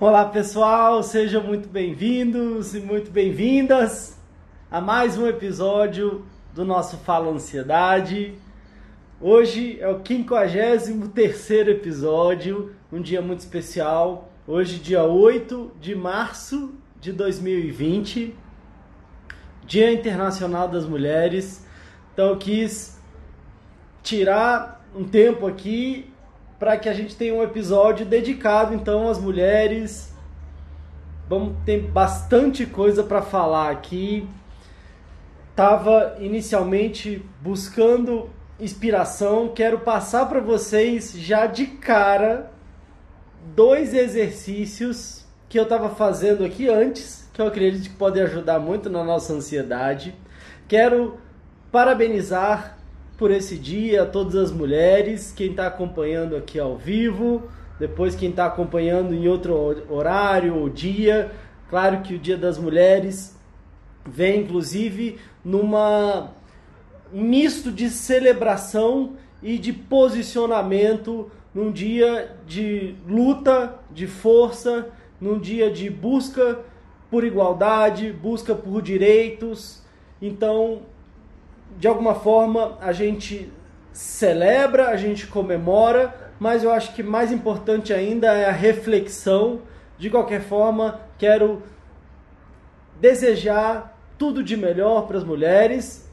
Olá pessoal, sejam muito bem-vindos e muito bem-vindas a mais um episódio do nosso Fala Ansiedade. Hoje é o 53 episódio, um dia muito especial. Hoje, dia 8 de março de 2020, Dia Internacional das Mulheres. Então, eu quis tirar um tempo aqui para que a gente tenha um episódio dedicado então às mulheres. Vamos ter bastante coisa para falar aqui. Tava inicialmente buscando inspiração, quero passar para vocês já de cara dois exercícios que eu estava fazendo aqui antes, que eu acredito que podem ajudar muito na nossa ansiedade. Quero parabenizar por esse dia todas as mulheres, quem está acompanhando aqui ao vivo, depois quem está acompanhando em outro horário ou dia. Claro que o Dia das Mulheres vem inclusive numa misto de celebração e de posicionamento num dia de luta, de força, num dia de busca por igualdade, busca por direitos. Então, de alguma forma, a gente celebra, a gente comemora, mas eu acho que mais importante ainda é a reflexão. De qualquer forma, quero desejar tudo de melhor para as mulheres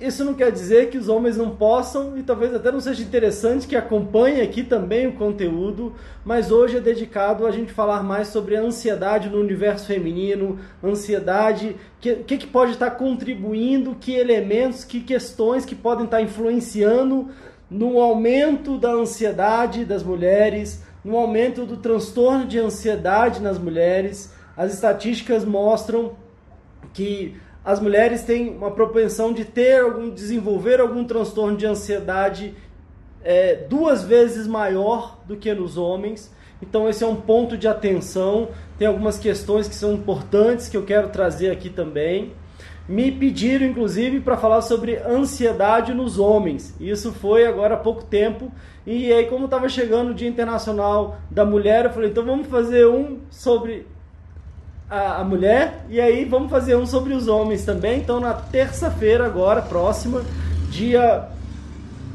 isso não quer dizer que os homens não possam e talvez até não seja interessante que acompanhe aqui também o conteúdo, mas hoje é dedicado a gente falar mais sobre a ansiedade no universo feminino, ansiedade, o que, que, que pode estar contribuindo, que elementos, que questões que podem estar influenciando no aumento da ansiedade das mulheres, no aumento do transtorno de ansiedade nas mulheres. As estatísticas mostram que as mulheres têm uma propensão de ter algum, desenvolver algum transtorno de ansiedade é, duas vezes maior do que nos homens. Então esse é um ponto de atenção. Tem algumas questões que são importantes que eu quero trazer aqui também. Me pediram, inclusive, para falar sobre ansiedade nos homens. Isso foi agora há pouco tempo. E aí, como estava chegando o Dia Internacional da Mulher, eu falei, então vamos fazer um sobre a, a, mulher. E aí vamos fazer um sobre os homens também. Então na terça-feira agora, próxima, dia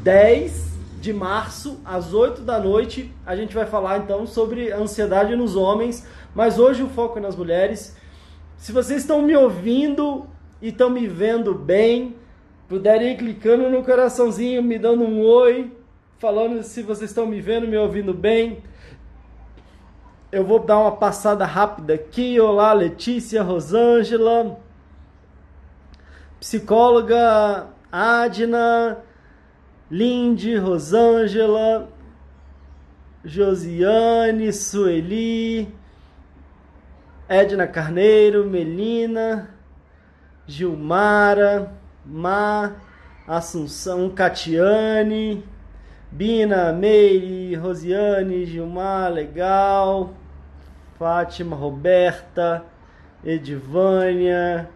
10 de março, às 8 da noite, a gente vai falar então sobre ansiedade nos homens, mas hoje o foco é nas mulheres. Se vocês estão me ouvindo e estão me vendo bem, puderem ir clicando no coraçãozinho, me dando um oi, falando se vocês estão me vendo, me ouvindo bem eu vou dar uma passada rápida aqui. Olá, Letícia, Rosângela, psicóloga Adna, Lindy, Rosângela, Josiane, Sueli, Edna Carneiro, Melina, Gilmara, Má, Assunção, Catiane, Bina, Meire, Rosiane, Gilmar, legal. Fátima, Roberta, Edivânia,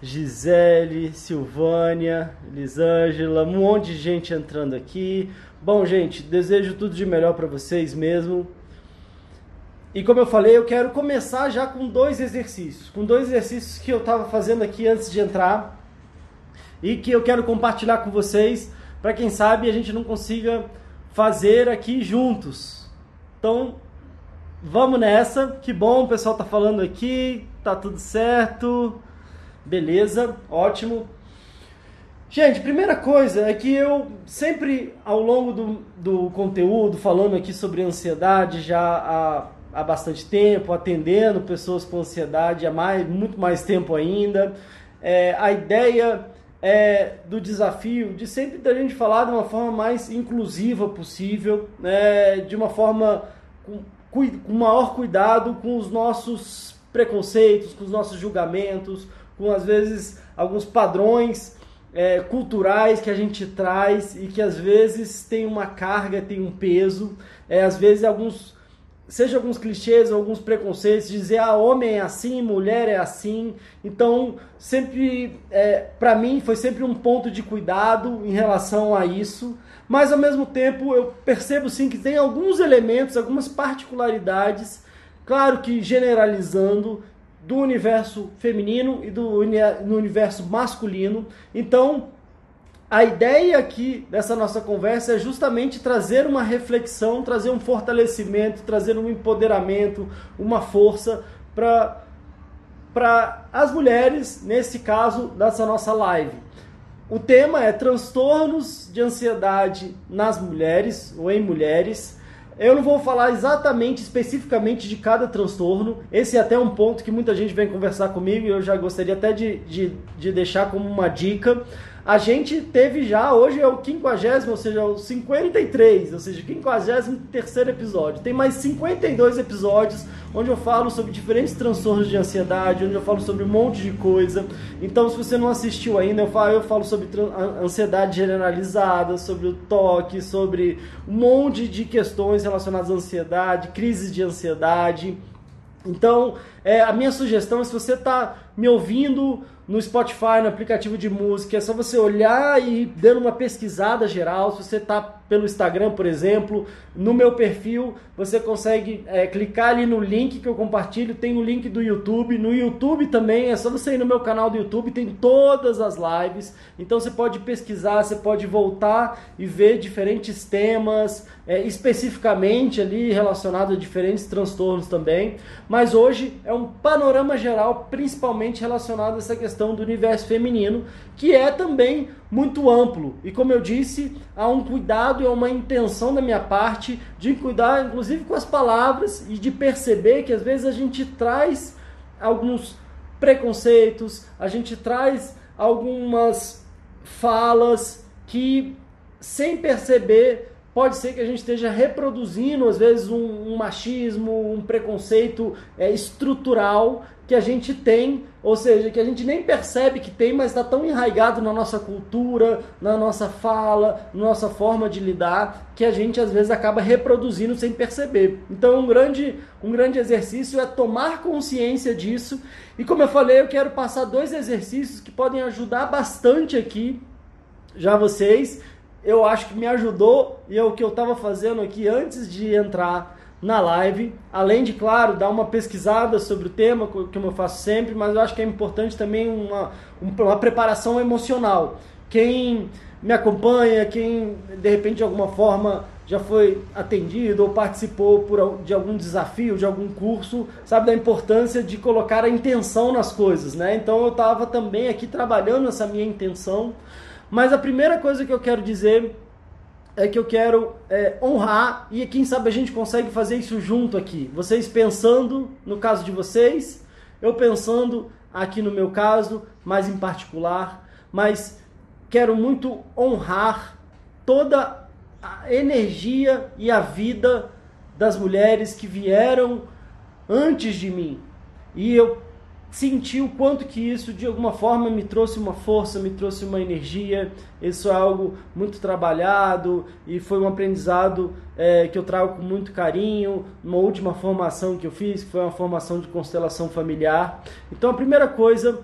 Gisele, Silvânia, Elisângela, um monte de gente entrando aqui. Bom, gente, desejo tudo de melhor para vocês mesmo. E como eu falei, eu quero começar já com dois exercícios, com dois exercícios que eu estava fazendo aqui antes de entrar e que eu quero compartilhar com vocês, para quem sabe a gente não consiga fazer aqui juntos Então, vamos nessa. Que bom, o pessoal tá falando aqui, tá tudo certo. Beleza, ótimo. Gente, primeira coisa é que eu sempre, ao longo do, do conteúdo, falando aqui sobre ansiedade já há, há bastante tempo, atendendo pessoas com ansiedade há mais, muito mais tempo ainda, é, a ideia é, do desafio de sempre da gente falar de uma forma mais inclusiva possível, né, de uma forma com maior cuidado com os nossos preconceitos, com os nossos julgamentos, com às vezes alguns padrões é, culturais que a gente traz e que às vezes tem uma carga, tem um peso, é, às vezes alguns, seja alguns clichês, alguns preconceitos, dizer ah, homem é assim, mulher é assim. Então, sempre, é, para mim, foi sempre um ponto de cuidado em relação a isso. Mas ao mesmo tempo, eu percebo sim que tem alguns elementos, algumas particularidades, claro que generalizando, do universo feminino e do no universo masculino. Então, a ideia aqui dessa nossa conversa é justamente trazer uma reflexão, trazer um fortalecimento, trazer um empoderamento, uma força para as mulheres, nesse caso dessa nossa live. O tema é transtornos de ansiedade nas mulheres ou em mulheres. Eu não vou falar exatamente, especificamente de cada transtorno. Esse é até um ponto que muita gente vem conversar comigo e eu já gostaria até de, de, de deixar como uma dica. A gente teve já, hoje é o 50, ou seja, o 53, ou seja, o 53 episódio. Tem mais 52 episódios onde eu falo sobre diferentes transtornos de ansiedade, onde eu falo sobre um monte de coisa. Então, se você não assistiu ainda, eu falo, eu falo sobre ansiedade generalizada, sobre o toque, sobre um monte de questões relacionadas à ansiedade, crises de ansiedade. Então, é, a minha sugestão é se você está me ouvindo no Spotify, no aplicativo de música, é só você olhar e dando uma pesquisada geral. Se você está pelo Instagram, por exemplo, no meu perfil, você consegue é, clicar ali no link que eu compartilho. Tem o link do YouTube. No YouTube também, é só você ir no meu canal do YouTube, tem todas as lives. Então você pode pesquisar, você pode voltar e ver diferentes temas, é, especificamente ali relacionado a diferentes transtornos também. Mas hoje é um panorama geral, principalmente relacionado a essa questão do universo feminino, que é também muito amplo. E como eu disse, há um cuidado e uma intenção da minha parte de cuidar, inclusive, com as palavras e de perceber que às vezes a gente traz alguns preconceitos, a gente traz algumas falas que, sem perceber, pode ser que a gente esteja reproduzindo, às vezes, um, um machismo, um preconceito é, estrutural que a gente tem, ou seja, que a gente nem percebe que tem, mas está tão enraizado na nossa cultura, na nossa fala, na nossa forma de lidar, que a gente às vezes acaba reproduzindo sem perceber. Então, um grande, um grande exercício é tomar consciência disso. E como eu falei, eu quero passar dois exercícios que podem ajudar bastante aqui já vocês eu acho que me ajudou e é o que eu estava fazendo aqui antes de entrar na live. Além de, claro, dar uma pesquisada sobre o tema, como eu faço sempre, mas eu acho que é importante também uma, uma preparação emocional. Quem me acompanha, quem de repente de alguma forma já foi atendido ou participou por, de algum desafio, de algum curso, sabe da importância de colocar a intenção nas coisas, né? Então eu estava também aqui trabalhando essa minha intenção mas a primeira coisa que eu quero dizer é que eu quero é, honrar e quem sabe a gente consegue fazer isso junto aqui. Vocês pensando no caso de vocês, eu pensando aqui no meu caso, mais em particular, mas quero muito honrar toda a energia e a vida das mulheres que vieram antes de mim. E eu senti o quanto que isso de alguma forma me trouxe uma força, me trouxe uma energia. Isso é algo muito trabalhado e foi um aprendizado é, que eu trago com muito carinho. Uma última formação que eu fiz, que foi uma formação de constelação familiar. Então a primeira coisa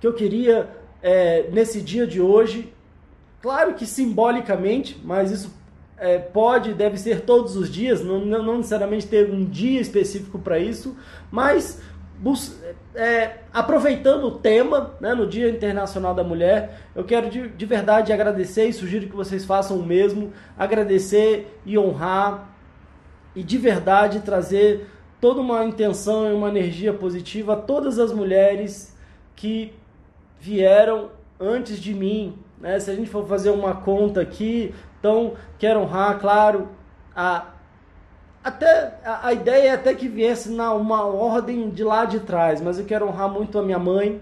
que eu queria é, nesse dia de hoje, claro que simbolicamente, mas isso é, pode, deve ser todos os dias, não, não necessariamente ter um dia específico para isso, mas é, aproveitando o tema, né, no Dia Internacional da Mulher, eu quero de, de verdade agradecer e sugiro que vocês façam o mesmo, agradecer e honrar e de verdade trazer toda uma intenção e uma energia positiva a todas as mulheres que vieram antes de mim. Né? Se a gente for fazer uma conta aqui, então quero honrar, claro, a até a, a, ideia é até que viesse na uma ordem de lá de trás, mas eu quero honrar muito a minha mãe,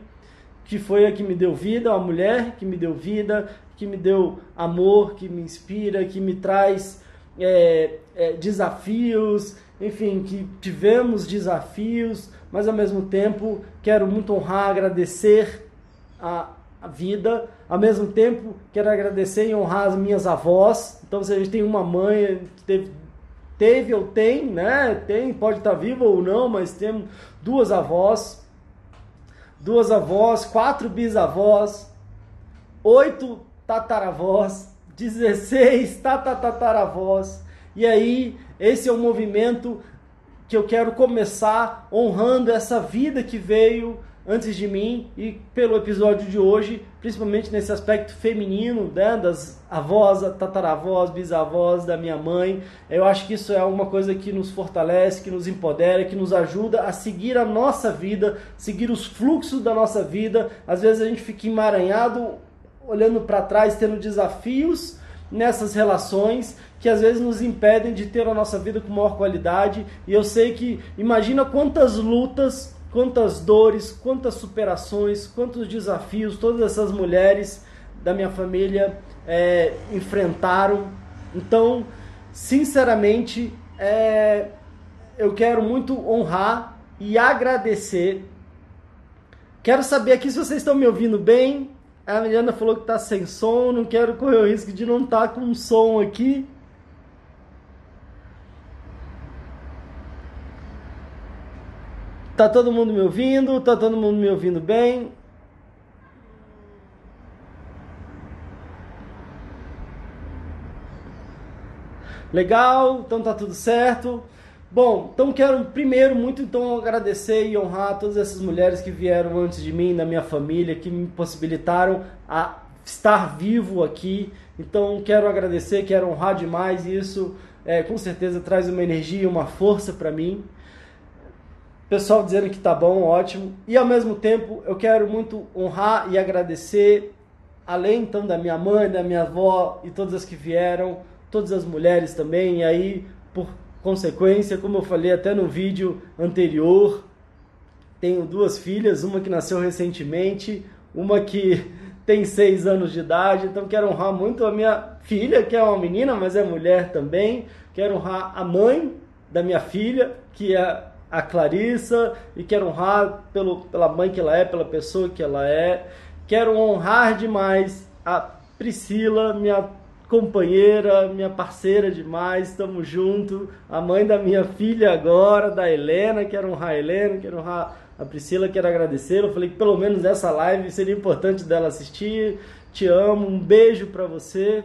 que foi a que me deu vida, a mulher que me deu vida, que me deu amor, que me inspira, que me traz é, é, desafios, enfim, que tivemos desafios, mas ao mesmo tempo quero muito honrar, agradecer a, a vida, ao mesmo tempo quero agradecer e honrar as minhas avós. Então, se a gente tem uma mãe teve teve ou tem, né? Tem, pode estar viva ou não, mas temos duas avós, duas avós, quatro bisavós, oito tataravós, 16 tatataravós. E aí, esse é o movimento que eu quero começar honrando essa vida que veio antes de mim e pelo episódio de hoje, principalmente nesse aspecto feminino, né, das avós, tataravós, bisavós da minha mãe. Eu acho que isso é alguma coisa que nos fortalece, que nos empodera, que nos ajuda a seguir a nossa vida, seguir os fluxos da nossa vida. Às vezes a gente fica emaranhado olhando para trás, tendo desafios nessas relações que às vezes nos impedem de ter a nossa vida com maior qualidade. E eu sei que imagina quantas lutas quantas dores, quantas superações, quantos desafios todas essas mulheres da minha família é, enfrentaram. Então, sinceramente, é, eu quero muito honrar e agradecer. Quero saber aqui se vocês estão me ouvindo bem. A Mariana falou que está sem som, não quero correr o risco de não estar tá com som aqui. Tá todo mundo me ouvindo? Tá todo mundo me ouvindo bem? Legal, então tá tudo certo. Bom, então quero primeiro muito então agradecer e honrar todas essas mulheres que vieram antes de mim, da minha família, que me possibilitaram a estar vivo aqui. Então quero agradecer, quero honrar demais isso. É, com certeza traz uma energia, uma força para mim pessoal dizendo que tá bom, ótimo. E ao mesmo tempo, eu quero muito honrar e agradecer, além então da minha mãe, da minha avó e todas as que vieram, todas as mulheres também. E aí, por consequência, como eu falei até no vídeo anterior, tenho duas filhas, uma que nasceu recentemente, uma que tem seis anos de idade, então quero honrar muito a minha filha, que é uma menina, mas é mulher também. Quero honrar a mãe da minha filha, que é a Clarissa e quero honrar pelo, pela mãe que ela é, pela pessoa que ela é. Quero honrar demais a Priscila, minha companheira, minha parceira demais, estamos junto. A mãe da minha filha agora, da Helena, quero honrar a Helena, quero honrar a Priscila, quero agradecer. Eu falei que pelo menos essa live seria importante dela assistir. Te amo, um beijo para você.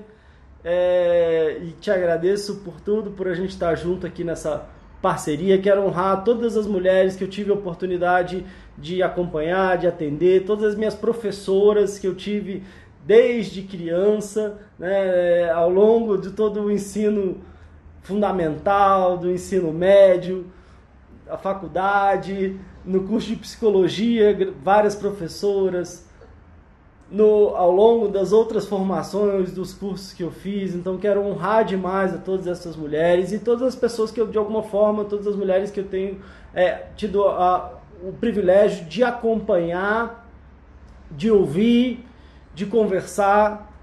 É, e te agradeço por tudo, por a gente estar junto aqui nessa parceria. Quero honrar todas as mulheres que eu tive a oportunidade de acompanhar, de atender, todas as minhas professoras que eu tive desde criança, né, ao longo de todo o ensino fundamental, do ensino médio, a faculdade, no curso de psicologia, várias professoras, no, ao longo das outras formações, dos cursos que eu fiz. Então quero honrar demais a todas essas mulheres e todas as pessoas que eu, de alguma forma, todas as mulheres que eu tenho é, tido a, o privilégio de acompanhar, de ouvir, de conversar.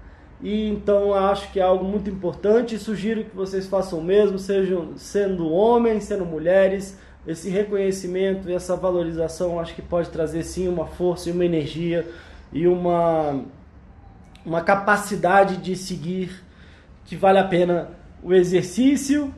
E então acho que é algo muito importante e sugiro que vocês façam o mesmo, sejam sendo homens, sendo mulheres. Esse reconhecimento e essa valorização acho que pode trazer sim uma força e uma energia e uma, uma capacidade de seguir que vale a pena o exercício.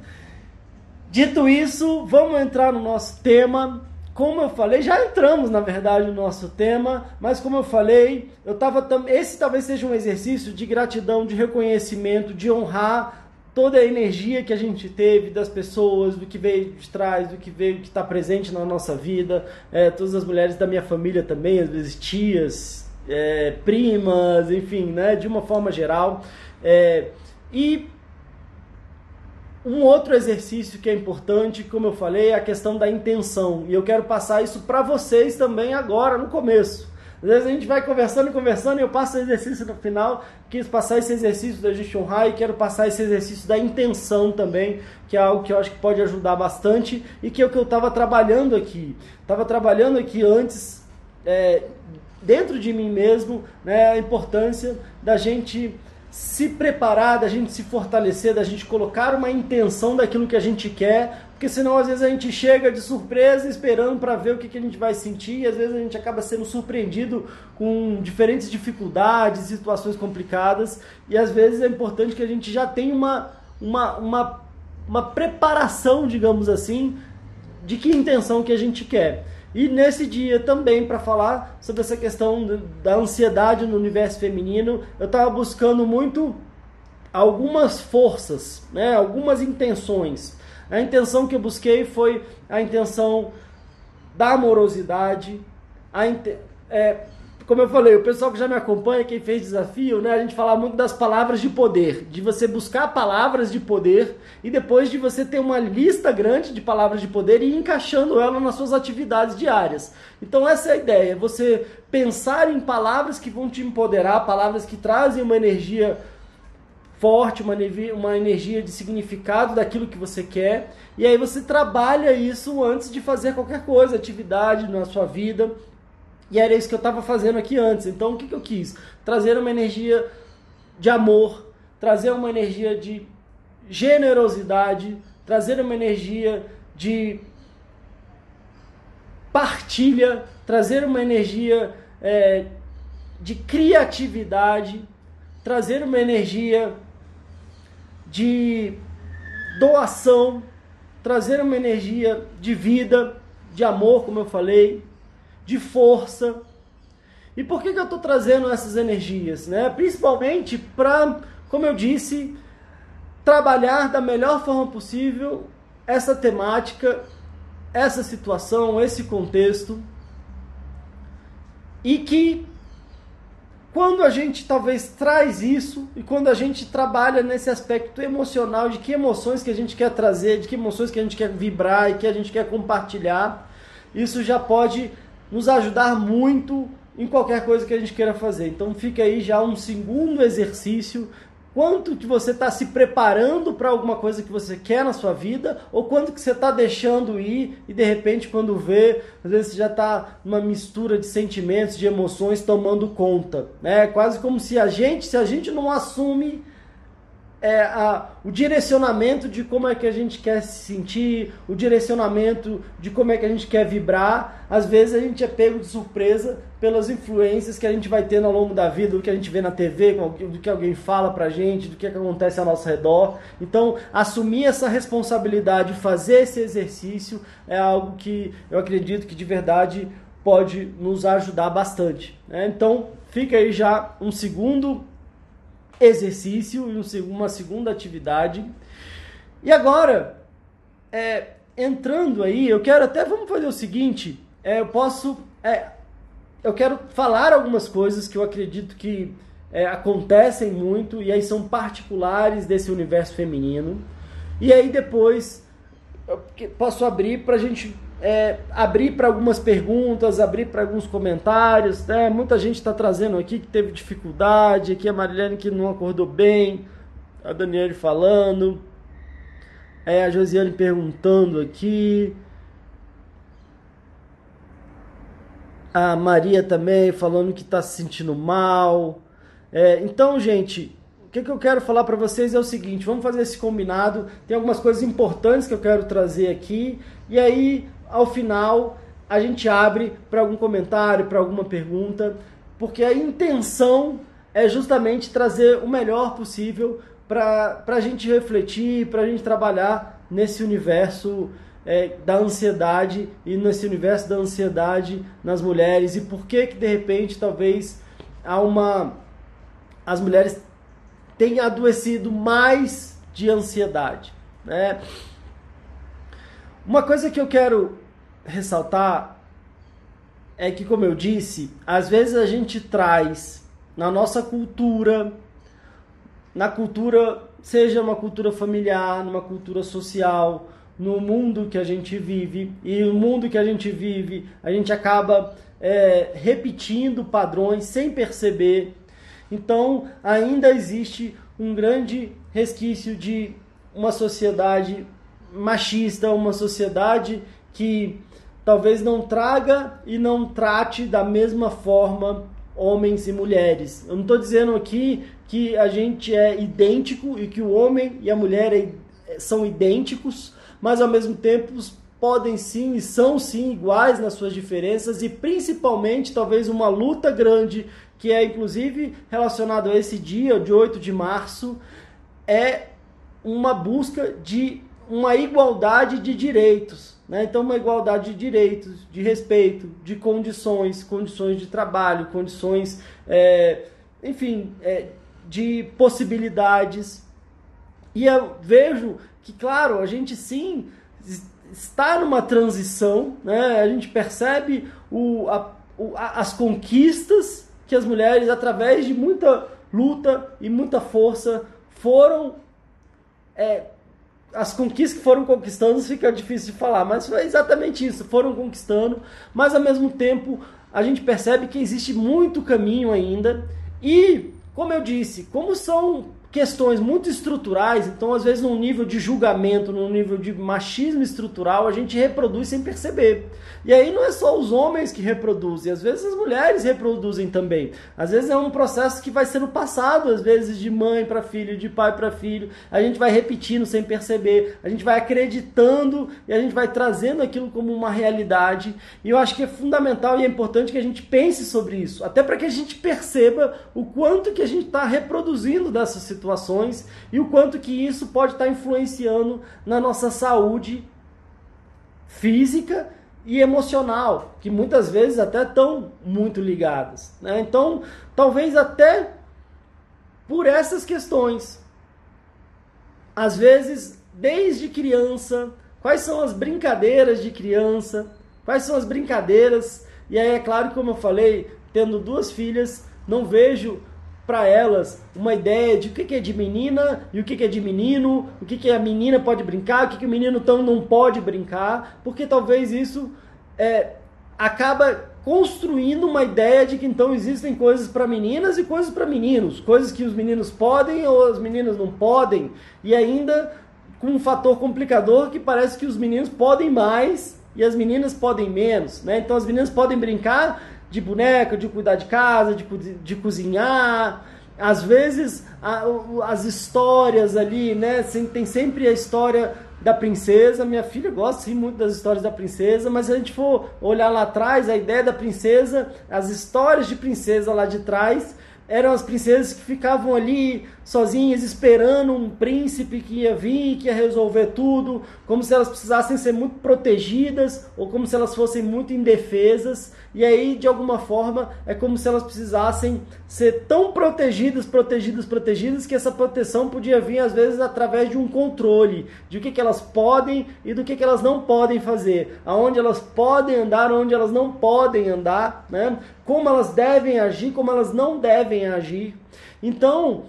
Dito isso, vamos entrar no nosso tema. Como eu falei, já entramos na verdade no nosso tema, mas como eu falei, eu tava esse talvez seja um exercício de gratidão, de reconhecimento, de honrar toda a energia que a gente teve das pessoas, do que veio de trás, do que veio que está presente na nossa vida, é, todas as mulheres da minha família também, às vezes tias, é, primas, enfim, né, de uma forma geral. É, e um outro exercício que é importante, como eu falei, é a questão da intenção. E eu quero passar isso para vocês também agora, no começo. Às vezes a gente vai conversando e conversando e eu passo o exercício no final. Quis passar esse exercício da gente honrar e quero passar esse exercício da intenção também, que é algo que eu acho que pode ajudar bastante e que é o que eu estava trabalhando aqui. Estava trabalhando aqui antes, é, dentro de mim mesmo, né, a importância da gente se preparar, da gente se fortalecer, da gente colocar uma intenção daquilo que a gente quer, porque senão às vezes a gente chega de surpresa esperando para ver o que, que a gente vai sentir e às vezes a gente acaba sendo surpreendido com diferentes dificuldades, situações complicadas e às vezes é importante que a gente já tenha uma, uma, uma, uma preparação, digamos assim, de que intenção que a gente quer. E nesse dia também, para falar sobre essa questão da ansiedade no universo feminino, eu estava buscando muito algumas forças, né, algumas intenções. A intenção que eu busquei foi a intenção da amorosidade, a, é, como eu falei, o pessoal que já me acompanha, quem fez desafio, né, a gente fala muito das palavras de poder, de você buscar palavras de poder e depois de você ter uma lista grande de palavras de poder e ir encaixando ela nas suas atividades diárias. Então essa é a ideia, você pensar em palavras que vão te empoderar, palavras que trazem uma energia forte, uma, uma energia de significado daquilo que você quer, e aí você trabalha isso antes de fazer qualquer coisa, atividade na sua vida, e era isso que eu estava fazendo aqui antes. Então o que, que eu quis? Trazer uma energia de amor, trazer uma energia de generosidade, trazer uma energia de partilha, trazer uma energia é, de criatividade, trazer uma energia de doação, trazer uma energia de vida, de amor, como eu falei, de força. E por que, que eu estou trazendo essas energias? Né? Principalmente para, como eu disse, trabalhar da melhor forma possível essa temática, essa situação, esse contexto. E que quando a gente talvez traz isso e quando a gente trabalha nesse aspecto emocional de que emoções que a gente quer trazer, de que emoções que a gente quer vibrar e que a gente quer compartilhar, isso já pode nos ajudar muito em qualquer coisa que a gente queira fazer. Então fica aí já um segundo exercício. Quanto que você está se preparando para alguma coisa que você quer na sua vida, ou quanto que você está deixando ir e de repente quando vê, às vezes você já está numa mistura de sentimentos, de emoções tomando conta, né? Quase como se a gente, se a gente não assume é, a, o direcionamento de como é que a gente quer se sentir, o direcionamento de como é que a gente quer vibrar. Às vezes a gente é pego de surpresa pelas influências que a gente vai tendo ao longo da vida, do que a gente vê na TV, do que alguém fala pra gente, do que acontece ao nosso redor. Então, assumir essa responsabilidade, fazer esse exercício é algo que eu acredito que de verdade pode nos ajudar bastante. Né? Então, fica aí já um segundo exercício e uma segunda atividade. E agora, é, entrando aí, eu quero até, vamos fazer o seguinte, é, eu posso, é, eu quero falar algumas coisas que eu acredito que é, acontecem muito e aí são particulares desse universo feminino. E aí depois eu posso abrir para a gente é, abrir para algumas perguntas, abrir para alguns comentários. Né? Muita gente está trazendo aqui que teve dificuldade, aqui a Marilene que não acordou bem, a Daniele falando, é, a Josiane perguntando aqui. A Maria também falando que está se sentindo mal. É, então, gente, o que, que eu quero falar para vocês é o seguinte: vamos fazer esse combinado. Tem algumas coisas importantes que eu quero trazer aqui. E aí, ao final a gente abre para algum comentário, para alguma pergunta, porque a intenção é justamente trazer o melhor possível para a gente refletir, para a gente trabalhar nesse universo é, da ansiedade e nesse universo da ansiedade nas mulheres e por que que de repente talvez há uma as mulheres tenham adoecido mais de ansiedade, né? Uma coisa que eu quero ressaltar é que, como eu disse, às vezes a gente traz na nossa cultura, na cultura seja uma cultura familiar, numa cultura social, no mundo que a gente vive. E o mundo que a gente vive, a gente acaba é, repetindo padrões sem perceber. Então, ainda existe um grande resquício de uma sociedade machista, uma sociedade que talvez não traga e não trate da mesma forma homens e mulheres. Eu não estou dizendo aqui que a gente é idêntico e que o homem e a mulher é, são idênticos, mas ao mesmo tempo podem sim e são sim iguais nas suas diferenças e principalmente talvez uma luta grande que é inclusive relacionado a esse dia de 8 de março é uma busca de uma igualdade de direitos. Né? Então, uma igualdade de direitos, de respeito, de condições, condições de trabalho, condições, é, enfim, é, de possibilidades. E eu vejo que, claro, a gente sim está numa transição, né? a gente percebe o, a, o, as conquistas que as mulheres, através de muita luta e muita força, foram é, as conquistas que foram conquistando fica difícil de falar, mas foi exatamente isso, foram conquistando, mas ao mesmo tempo a gente percebe que existe muito caminho ainda e, como eu disse, como são questões muito estruturais, então às vezes num nível de julgamento, num nível de machismo estrutural, a gente reproduz sem perceber. E aí não é só os homens que reproduzem, às vezes as mulheres reproduzem também. Às vezes é um processo que vai sendo passado, às vezes de mãe para filho, de pai para filho. A gente vai repetindo sem perceber, a gente vai acreditando e a gente vai trazendo aquilo como uma realidade. E eu acho que é fundamental e é importante que a gente pense sobre isso, até para que a gente perceba o quanto que a gente está reproduzindo dessa situações e o quanto que isso pode estar tá influenciando na nossa saúde física e emocional, que muitas vezes até estão muito ligadas. Né? Então, talvez até por essas questões, às vezes, desde criança, quais são as brincadeiras de criança, quais são as brincadeiras, e aí é claro, como eu falei, tendo duas filhas, não vejo para elas uma ideia de o que é de menina e o que é de menino, o que a menina pode brincar, o que o menino tão não pode brincar, porque talvez isso é, acaba construindo uma ideia de que então existem coisas para meninas e coisas para meninos, coisas que os meninos podem ou as meninas não podem, e ainda com um fator complicador que parece que os meninos podem mais e as meninas podem menos, né? Então as meninas podem brincar de boneca, de cuidar de casa, de, de cozinhar. Às vezes a, as histórias ali, né? Tem sempre a história da princesa. Minha filha gosta sim muito das histórias da princesa, mas se a gente for olhar lá atrás, a ideia da princesa, as histórias de princesa lá de trás, eram as princesas que ficavam ali sozinhas esperando um príncipe que ia vir, que ia resolver tudo, como se elas precisassem ser muito protegidas ou como se elas fossem muito indefesas. E aí, de alguma forma, é como se elas precisassem ser tão protegidas, protegidas, protegidas, que essa proteção podia vir, às vezes, através de um controle de o que, que elas podem e do que, que elas não podem fazer, aonde elas podem andar, onde elas não podem andar, né? como elas devem agir, como elas não devem agir. Então,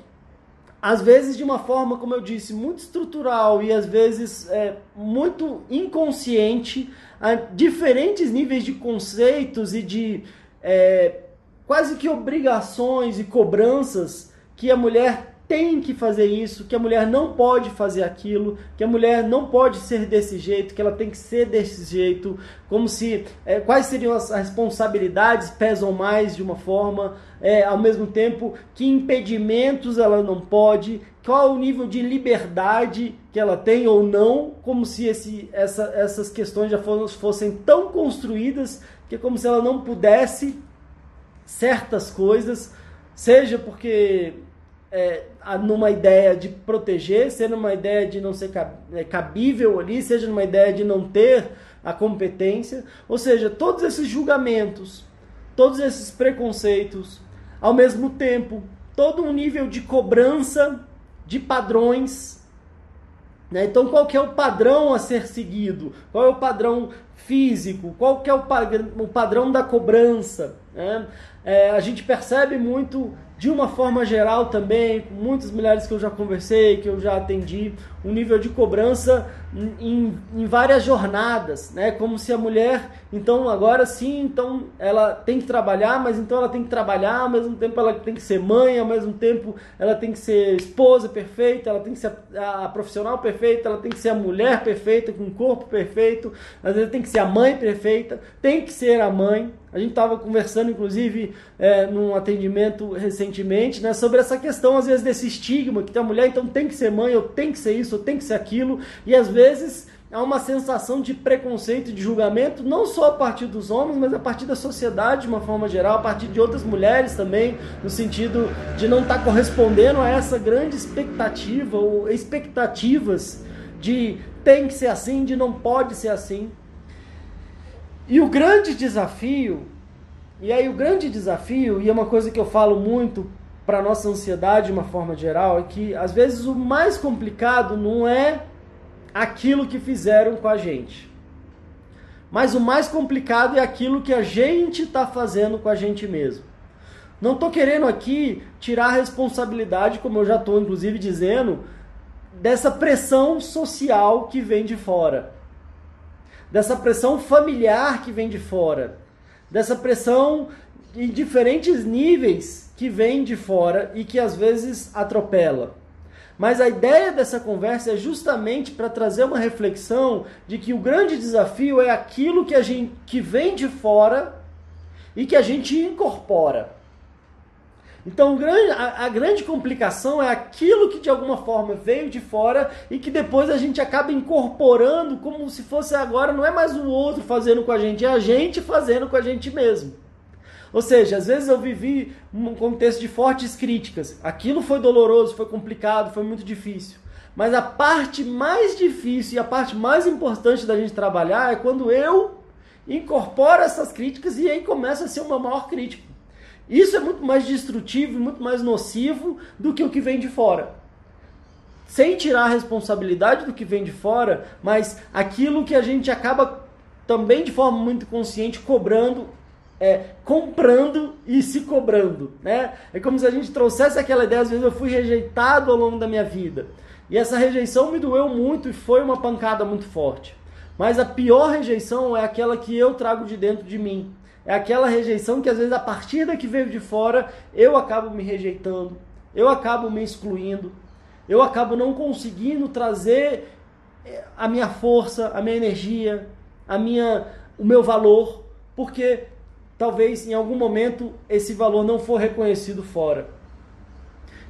às vezes de uma forma, como eu disse, muito estrutural e às vezes é, muito inconsciente, a diferentes níveis de conceitos e de é, quase que obrigações e cobranças que a mulher tem que fazer isso, que a mulher não pode fazer aquilo, que a mulher não pode ser desse jeito, que ela tem que ser desse jeito, como se é, quais seriam as responsabilidades pesam mais de uma forma, é, ao mesmo tempo que impedimentos ela não pode, qual o nível de liberdade que ela tem ou não, como se esse, essa, essas questões já fossem tão construídas que é como se ela não pudesse certas coisas, seja porque é, numa ideia de proteger, seja numa ideia de não ser é, cabível ali, seja numa ideia de não ter a competência, ou seja, todos esses julgamentos, todos esses preconceitos, ao mesmo tempo, todo um nível de cobrança de padrões. Né? Então, qual que é o padrão a ser seguido? Qual é o padrão físico? Qual que é o, padrão da cobrança? Né? É, a gente percebe muito de uma forma geral também, com muitas mulheres que eu já conversei, que eu já atendi, um nível de cobrança em, em, várias jornadas, né? Como se a mulher, então agora sim, então ela tem que trabalhar, mas então ela tem que trabalhar, ao mesmo tempo ela tem que ser mãe, ao mesmo tempo ela tem que ser esposa perfeita, ela tem que ser a, a profissional perfeita, ela tem que ser a mulher perfeita, com o corpo perfeito, às vezes tem que ser a mãe perfeita, tem que ser a mãe. A gente estava conversando, inclusive, é, num atendimento recentemente, né, sobre essa questão, às vezes, desse estigma, que a mulher então tem que ser mãe, ou tem que ser isso, ou tem que ser aquilo, e às vezes há uma sensação de preconceito, de julgamento, não só a partir dos homens, mas a partir da sociedade de uma forma geral, a partir de outras mulheres também, no sentido de não estar tá correspondendo a essa grande expectativa, ou expectativas de tem que ser assim, de não pode ser assim. E o grande desafio, e aí o grande desafio, e é uma coisa que eu falo muito para nossa ansiedade de uma forma geral, é que às vezes o mais complicado não é aquilo que fizeram com a gente. Mas o mais complicado é aquilo que a gente está fazendo com a gente mesmo. Não estou querendo aqui tirar a responsabilidade, como eu já estou inclusive dizendo, dessa pressão social que vem de fora dessa pressão familiar que vem de fora, dessa pressão em diferentes níveis que vem de fora e que às vezes atropela. Mas a ideia dessa conversa é justamente para trazer uma reflexão de que o grande desafio é aquilo que a gente que vem de fora e que a gente incorpora. Então a, grande complicação é aquilo que de alguma forma veio de fora e que depois a gente acaba incorporando como se fosse agora não é mais o outro fazendo com a gente, é a gente fazendo com a gente mesmo. Ou seja, às vezes eu vivi um contexto de fortes críticas. Aquilo foi doloroso, foi complicado, foi muito difícil. Mas a parte mais difícil e a parte mais importante da gente trabalhar é quando eu incorporo essas críticas e aí começa a ser uma maior crítica. Isso é muito mais destrutivo muito mais nocivo do que o que vem de fora. Sem tirar a responsabilidade do que vem de fora, mas aquilo que a gente acaba também de forma muito consciente cobrando, é, comprando e se cobrando. Né? É como se a gente trouxesse aquela ideia, às vezes eu fui rejeitado ao longo da minha vida. E essa rejeição me doeu muito e foi uma pancada muito forte. Mas a pior rejeição é aquela que eu trago de dentro de mim é aquela rejeição que às vezes a partir da que veio de fora eu acabo me rejeitando, eu acabo me excluindo, eu acabo não conseguindo trazer eh, a minha força, a minha energia, a minha, o meu valor, porque talvez em algum momento esse valor não for reconhecido fora.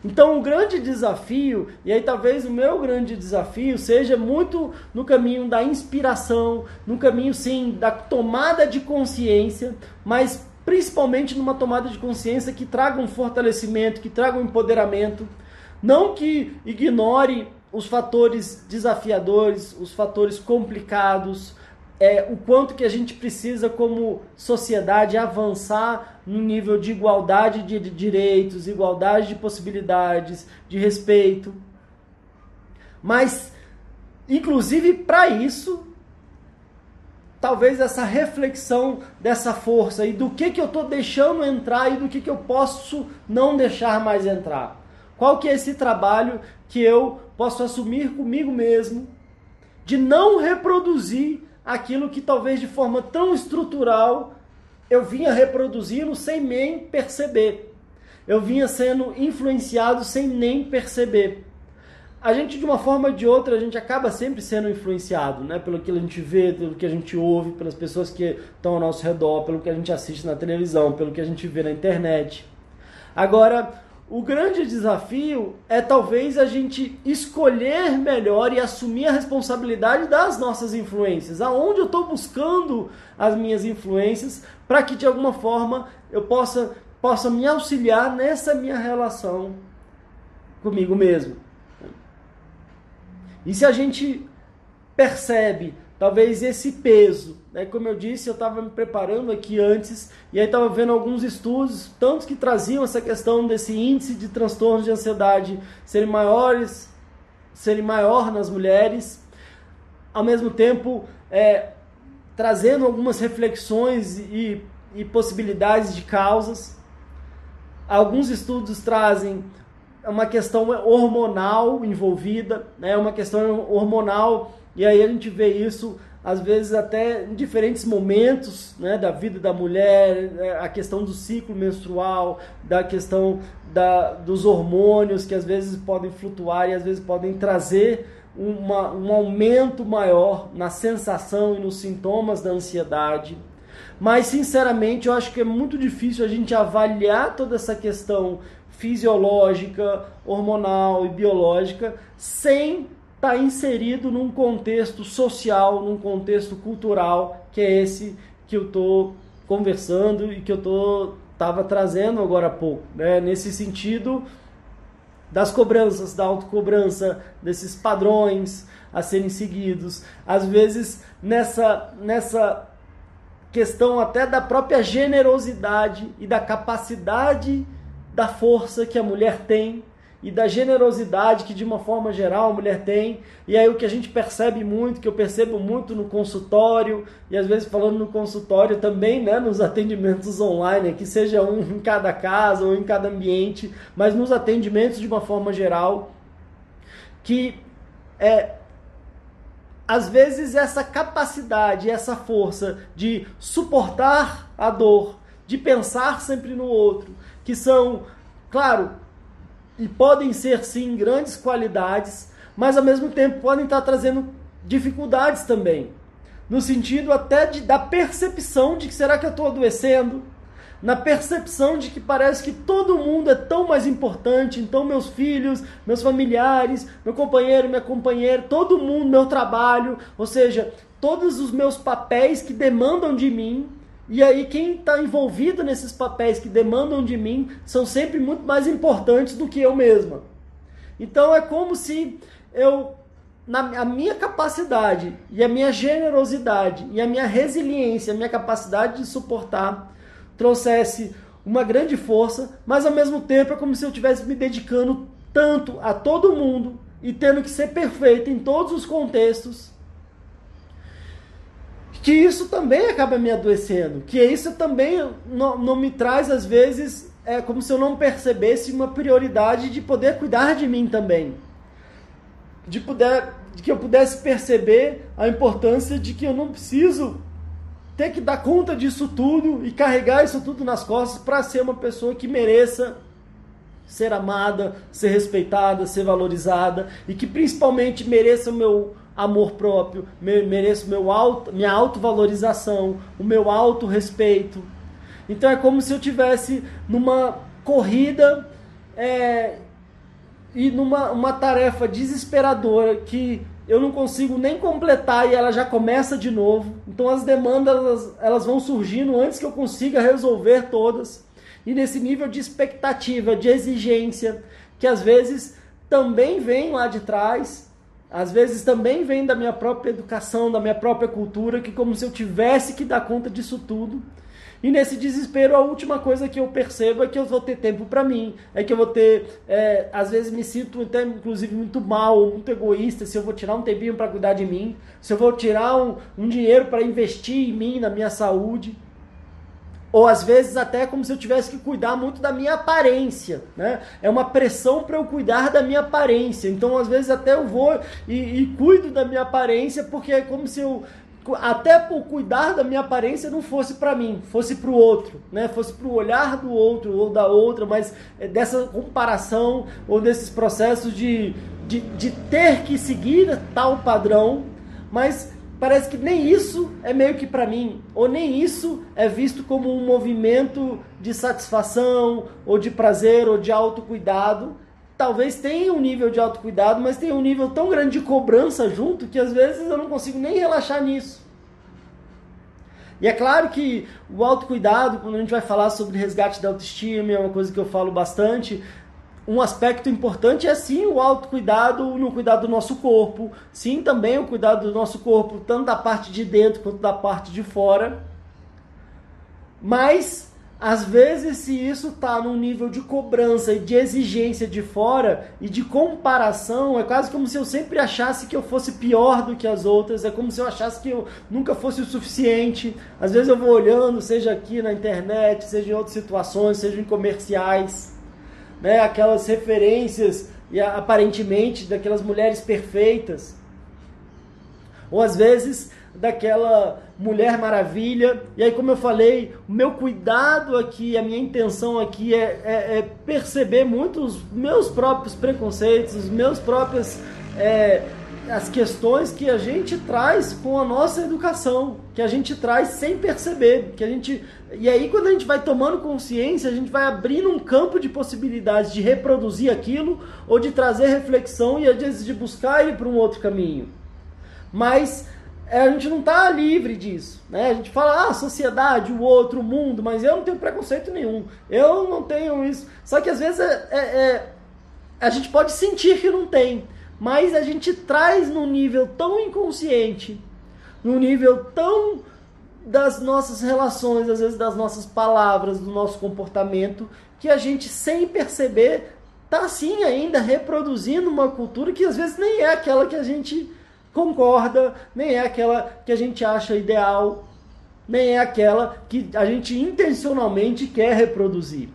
Então, o grande desafio, e aí talvez o meu grande desafio seja muito no caminho da inspiração, no caminho sim da tomada de consciência, mas principalmente numa tomada de consciência que traga um fortalecimento, que traga um empoderamento, não que ignore os fatores desafiadores, os fatores complicados, é, o quanto que a gente precisa como sociedade avançar no nível de igualdade de direitos, igualdade de possibilidades, de respeito. Mas, inclusive para isso, talvez essa reflexão dessa força e do que, que eu estou deixando entrar e do que, que eu posso não deixar mais entrar. Qual que é esse trabalho que eu posso assumir comigo mesmo de não reproduzir aquilo que talvez de forma tão estrutural eu vinha reproduzindo sem nem perceber. Eu vinha sendo influenciado sem nem perceber. A gente, de uma forma ou de outra, a gente acaba sempre sendo influenciado, né? Pelo que a gente vê, pelo que a gente ouve, pelas pessoas que estão ao nosso redor, pelo que a gente assiste na televisão, pelo que a gente vê na internet. Agora, o grande desafio é talvez a gente escolher melhor e assumir a responsabilidade das nossas influências. Aonde eu estou buscando as minhas influências para que de alguma forma eu possa, possa me auxiliar nessa minha relação comigo mesmo. E se a gente percebe talvez esse peso. Né? Como eu disse, eu estava me preparando aqui antes e aí estava vendo alguns estudos, tantos que traziam essa questão desse índice de transtornos de ansiedade serem maiores, serem maior nas mulheres, ao mesmo tempo é, trazendo algumas reflexões e e possibilidades de causas. Alguns estudos trazem uma questão hormonal envolvida, né? uma questão hormonal, e aí a gente vê isso às vezes até em diferentes momentos né, da vida da mulher, né, a questão do ciclo menstrual, da questão da, dos hormônios que às vezes podem flutuar e às vezes podem trazer uma, um aumento maior na sensação e nos sintomas da ansiedade. Mas, sinceramente, eu acho que é muito difícil a gente avaliar toda essa questão fisiológica, hormonal e biológica sem está inserido num contexto social, num contexto cultural, que é esse que eu estou conversando e que eu tô estava trazendo agora há pouco, né? Nesse sentido das cobranças, da autocobrança, desses padrões a serem seguidos, às vezes nessa nessa questão até da própria generosidade e da capacidade da força que a mulher tem e da generosidade que de uma forma geral a mulher tem. E aí o que a gente percebe muito, que eu percebo muito no consultório e às vezes falando no consultório também, né, nos atendimentos online, que seja um em cada casa ou em cada ambiente, mas nos atendimentos de uma forma geral, que é às vezes essa capacidade, essa força de suportar a dor, de pensar sempre no outro, que são, claro, e podem ser sim grandes qualidades, mas ao mesmo tempo podem estar trazendo dificuldades também. No sentido até de, da percepção de que será que eu estou adoecendo? Na percepção de que parece que todo mundo é tão mais importante, então meus filhos, meus familiares, meu companheiro, minha companheira, todo mundo, meu trabalho, ou seja, todos os meus papéis que demandam de mim, e aí, quem está envolvido nesses papéis que demandam de mim são sempre muito mais importantes do que eu mesma. Então, é como se eu, na a minha capacidade e a minha generosidade e a minha resiliência, a minha capacidade de suportar, trouxesse uma grande força, mas ao mesmo tempo é como se eu estivesse me dedicando tanto a todo mundo e tendo que ser perfeito em todos os contextos que isso também acaba me adoecendo, que isso também não, não me traz, às vezes, é como se eu não percebesse uma prioridade de poder cuidar de mim também. De, poder, de que eu pudesse perceber a importância de que eu não preciso ter que dar conta disso tudo e carregar isso tudo nas costas para ser uma pessoa que mereça ser amada, ser respeitada, ser valorizada e que principalmente mereça o meu amor próprio, mereço meu auto, minha autovalorização, o meu auto-respeito. Então é como se eu tivesse numa corrida é, e numa uma tarefa desesperadora que eu não consigo nem completar e ela já começa de novo. Então as demandas elas, elas vão surgindo antes que eu consiga resolver todas. E nesse nível de expectativa, de exigência, que às vezes também vem lá de trás às vezes também vem da minha própria educação, da minha própria cultura, que como se eu tivesse que dar conta disso tudo. E nesse desespero, a última coisa que eu percebo é que eu vou ter tempo para mim, é que eu vou ter, é, às vezes me sinto até inclusive muito mal, muito egoísta, se eu vou tirar um tempinho para cuidar de mim, se eu vou tirar um, um dinheiro para investir em mim, na minha saúde ou às vezes até como se eu tivesse que cuidar muito da minha aparência, né? É uma pressão para eu cuidar da minha aparência. Então às vezes até eu vou e, e cuido da minha aparência porque é como se eu até por cuidar da minha aparência não fosse para mim, fosse para o outro, né? Fosse para o olhar do outro ou da outra, mas é dessa comparação ou desses processos de, de, de ter que seguir tal padrão, mas parece que nem isso é meio que para mim, ou nem isso é visto como um movimento de satisfação, ou de prazer, ou de autocuidado. Talvez tenha um nível de autocuidado, mas tem um nível tão grande de cobrança junto que às vezes eu não consigo nem relaxar nisso. E é claro que o autocuidado, quando a gente vai falar sobre resgate da autoestima, é uma coisa que eu falo bastante, um aspecto importante é sim o autocuidado no cuidado do nosso corpo, sim também o cuidado do nosso corpo, tanto da parte de dentro quanto da parte de fora. Mas às vezes, se isso está num nível de cobrança e de exigência de fora e de comparação, é quase como se eu sempre achasse que eu fosse pior do que as outras, é como se eu achasse que eu nunca fosse o suficiente. Às vezes eu vou olhando, seja aqui na internet, seja em outras situações, seja em comerciais, né, aquelas referências e aparentemente daquelas mulheres perfeitas. Ou às vezes daquela Mulher Maravilha. E aí, como eu falei, o meu cuidado aqui, a minha intenção aqui é, é, é perceber muito os meus próprios preconceitos, os meus próprios. É, as questões que a gente traz com a nossa educação, que a gente traz sem perceber, que a gente e aí quando a gente vai tomando consciência, a gente vai abrindo um campo de possibilidades de reproduzir aquilo ou de trazer reflexão e às vezes de buscar ir para um outro caminho. Mas é, a gente não está livre disso. Né? A gente fala, ah, sociedade, o outro, o mundo, mas eu não tenho preconceito nenhum. Eu não tenho isso. Só que às vezes é, é, é, a gente pode sentir que não tem, mas a gente traz num nível tão inconsciente, num nível tão das nossas relações, às vezes das nossas palavras, do nosso comportamento, que a gente, sem perceber, tá assim ainda reproduzindo uma cultura que às vezes nem é aquela que a gente concorda, nem é aquela que a gente acha ideal, nem é aquela que a gente intencionalmente quer reproduzir.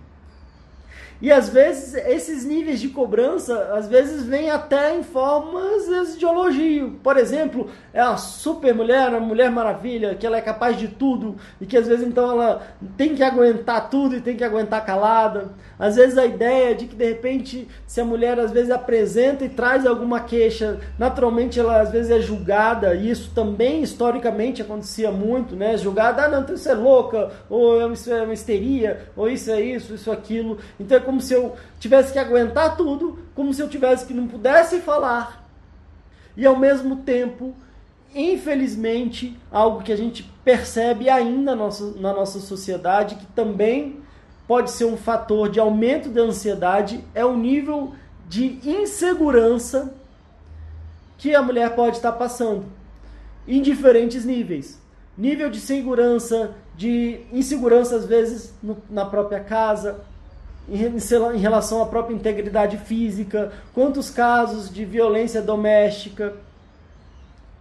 E às vezes esses níveis de cobrança, às vezes vêm até em formas de elogio. Por exemplo, é uma super mulher, uma mulher maravilha, que ela é capaz de tudo e que às vezes então ela tem que aguentar tudo e tem que aguentar calada. Às vezes a ideia de que de repente se a mulher às vezes apresenta e traz alguma queixa, naturalmente ela às vezes é julgada, e isso também historicamente acontecia muito, né? Julgada, ah, não, então isso é louca, ou isso é uma histeria, ou isso é isso, isso aquilo. Então é como se eu tivesse que aguentar tudo, como se eu tivesse que não pudesse falar. E ao mesmo tempo, infelizmente, algo que a gente percebe ainda na nossa, sociedade, que também pode ser um fator de aumento da ansiedade, é o nível de insegurança que a mulher pode estar passando, em diferentes níveis. Nível de segurança, de insegurança às vezes no, na própria casa, em relação à própria integridade física, quantos casos de violência doméstica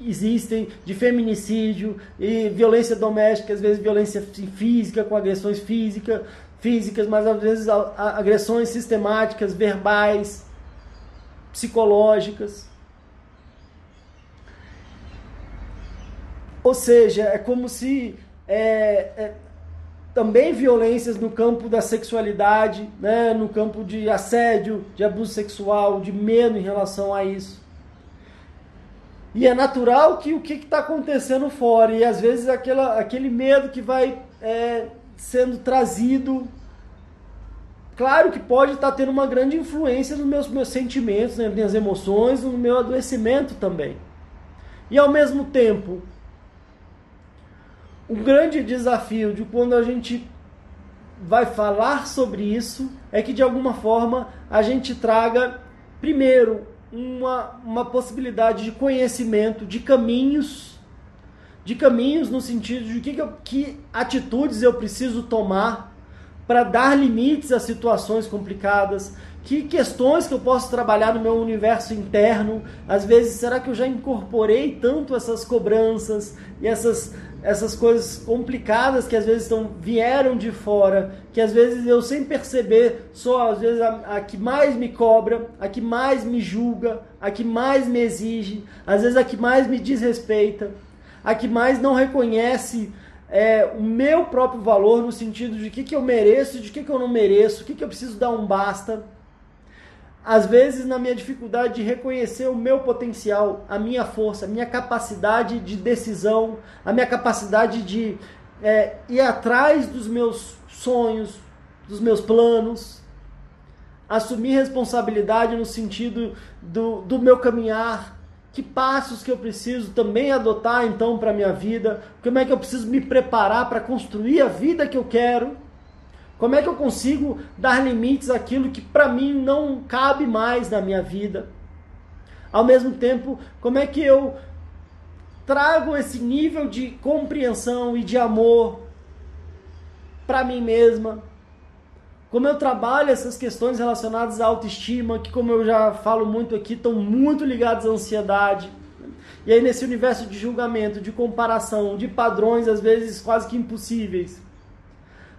existem, de feminicídio e violência doméstica, às vezes violência física, com agressões física, físicas, mas às vezes agressões sistemáticas, verbais, psicológicas. Ou seja, é como se é, é, também violências no campo da sexualidade, né, no campo de assédio, de abuso sexual, de medo em relação a isso. E é natural que o que está acontecendo fora, e às vezes aquela, aquele medo que vai é, sendo trazido, claro que pode estar tá tendo uma grande influência nos meus, meus sentimentos, nas minhas emoções, no meu adoecimento também. E ao mesmo tempo, o grande desafio de quando a gente vai falar sobre isso é que de alguma forma a gente traga primeiro uma, uma possibilidade de conhecimento de caminhos de caminhos no sentido de que, que atitudes eu preciso tomar para dar limites a situações complicadas, que questões que eu posso trabalhar no meu universo interno. Às vezes, será que eu já incorporei tanto essas cobranças e essas essas coisas complicadas que às vezes estão, vieram de fora, que às vezes eu sem perceber sou às vezes a, a, que mais me cobra, a que mais me julga, a que mais me exige, às vezes a que mais me desrespeita, a que mais não reconhece é, o meu próprio valor no sentido de o que, que eu mereço de que, que eu não mereço, o que, que eu preciso dar um basta às vezes na minha dificuldade de reconhecer o meu potencial, a minha força, a minha capacidade de decisão, a minha capacidade de é, ir atrás dos meus sonhos, dos meus planos, assumir responsabilidade no sentido do, do meu caminhar, que passos que eu preciso também adotar então para a minha vida, como é que eu preciso me preparar para construir a vida que eu quero como é que eu consigo dar limites àquilo que para mim não cabe mais na minha vida? Ao mesmo tempo, como é que eu trago esse nível de compreensão e de amor para mim mesma, como eu trabalho essas questões relacionadas à autoestima, que como eu já falo muito aqui, estão muito ligadas à ansiedade. E aí nesse universo de julgamento, de comparação, de padrões às vezes quase que impossíveis.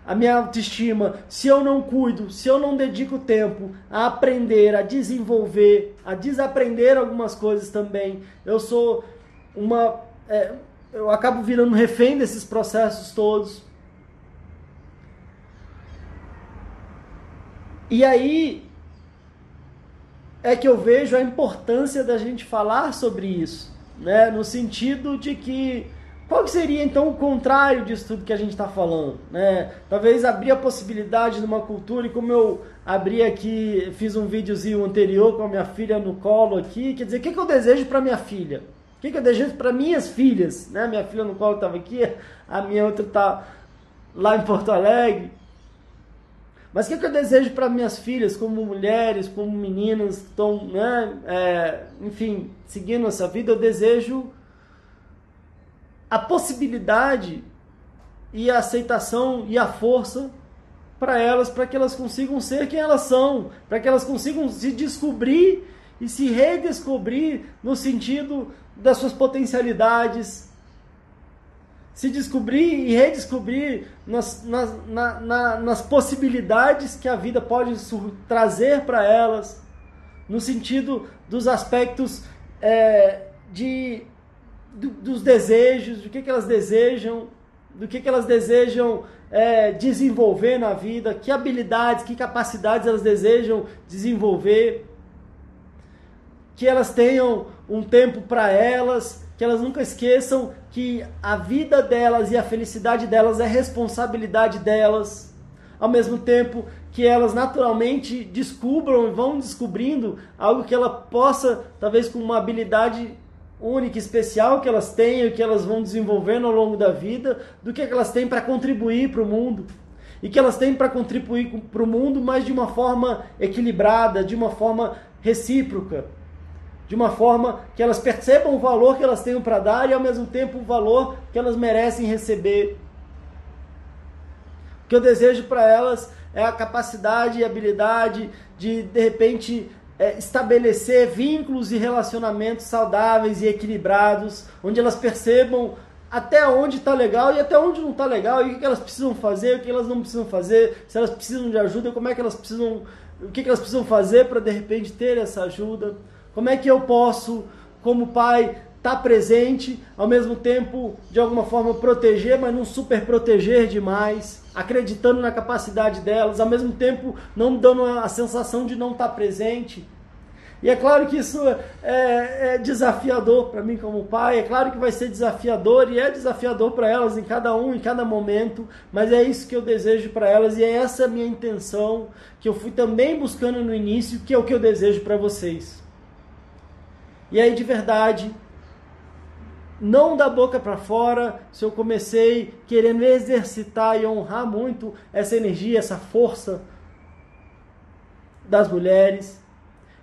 A minha autoestima, se eu não cuido, se eu não dedico tempo a aprender, a desenvolver, a desaprender algumas coisas também, eu sou uma. É, eu acabo virando refém desses processos todos. E aí é que eu vejo a importância da gente falar sobre isso, né? No sentido de que qual que seria então o contrário disso tudo que a gente está falando, né? Talvez abrir a possibilidade de uma cultura e como eu abri aqui, fiz um videozinho anterior com a minha filha no colo aqui, quer dizer, o que, que eu desejo para minha filha? O que, que eu desejo para minhas filhas, né? Minha filha no colo estava aqui, a minha outra está lá em Porto Alegre. Mas o que, que eu desejo para minhas filhas, como mulheres, como meninas que né, é, enfim, seguindo essa vida? Eu desejo a possibilidade e a aceitação e a força para elas, para que elas consigam ser quem elas são, para que elas consigam se descobrir e se redescobrir no sentido das suas potencialidades, se descobrir e redescobrir nas, nas, na, na, nas possibilidades que a vida pode trazer para elas, no sentido dos aspectos é, de, do, dos desejos, do que, que elas desejam, do que, que elas desejam é, desenvolver na vida, que habilidades, que capacidades elas desejam desenvolver, que elas tenham um tempo para elas, que elas nunca esqueçam que a vida delas e a felicidade delas é responsabilidade delas, ao mesmo tempo que elas naturalmente descubram e vão descobrindo algo que ela possa, talvez com uma habilidade única, especial que elas tenham, que elas vão desenvolvendo ao longo da vida, do que, é que elas têm para contribuir para o mundo. E que elas têm para contribuir para o mundo, mas de uma forma equilibrada, de uma forma recíproca de uma forma que elas percebam o valor que elas têm para dar e ao mesmo tempo o valor que elas merecem receber. O que eu desejo para elas é a capacidade e habilidade de, de repente, é, estabelecer vínculos e relacionamentos saudáveis e equilibrados, onde elas percebam até onde está legal e até onde não está legal, e o que elas precisam fazer, o que elas não precisam fazer, se elas precisam de ajuda, como é que elas precisam, o que elas precisam fazer para de repente ter essa ajuda. Como é que eu posso, como pai, estar tá presente, ao mesmo tempo, de alguma forma, proteger, mas não super proteger demais, acreditando na capacidade delas, ao mesmo tempo, não dando a sensação de não estar tá presente. E é claro que isso é, é desafiador para mim como pai, é claro que vai ser desafiador e é desafiador para elas em cada um, em cada momento, mas é isso que eu desejo para elas e é essa minha intenção que eu fui também buscando no início, que é o que eu desejo para vocês. E aí, de verdade, não da boca para fora, se eu comecei querendo exercitar e honrar muito essa energia, essa força das mulheres,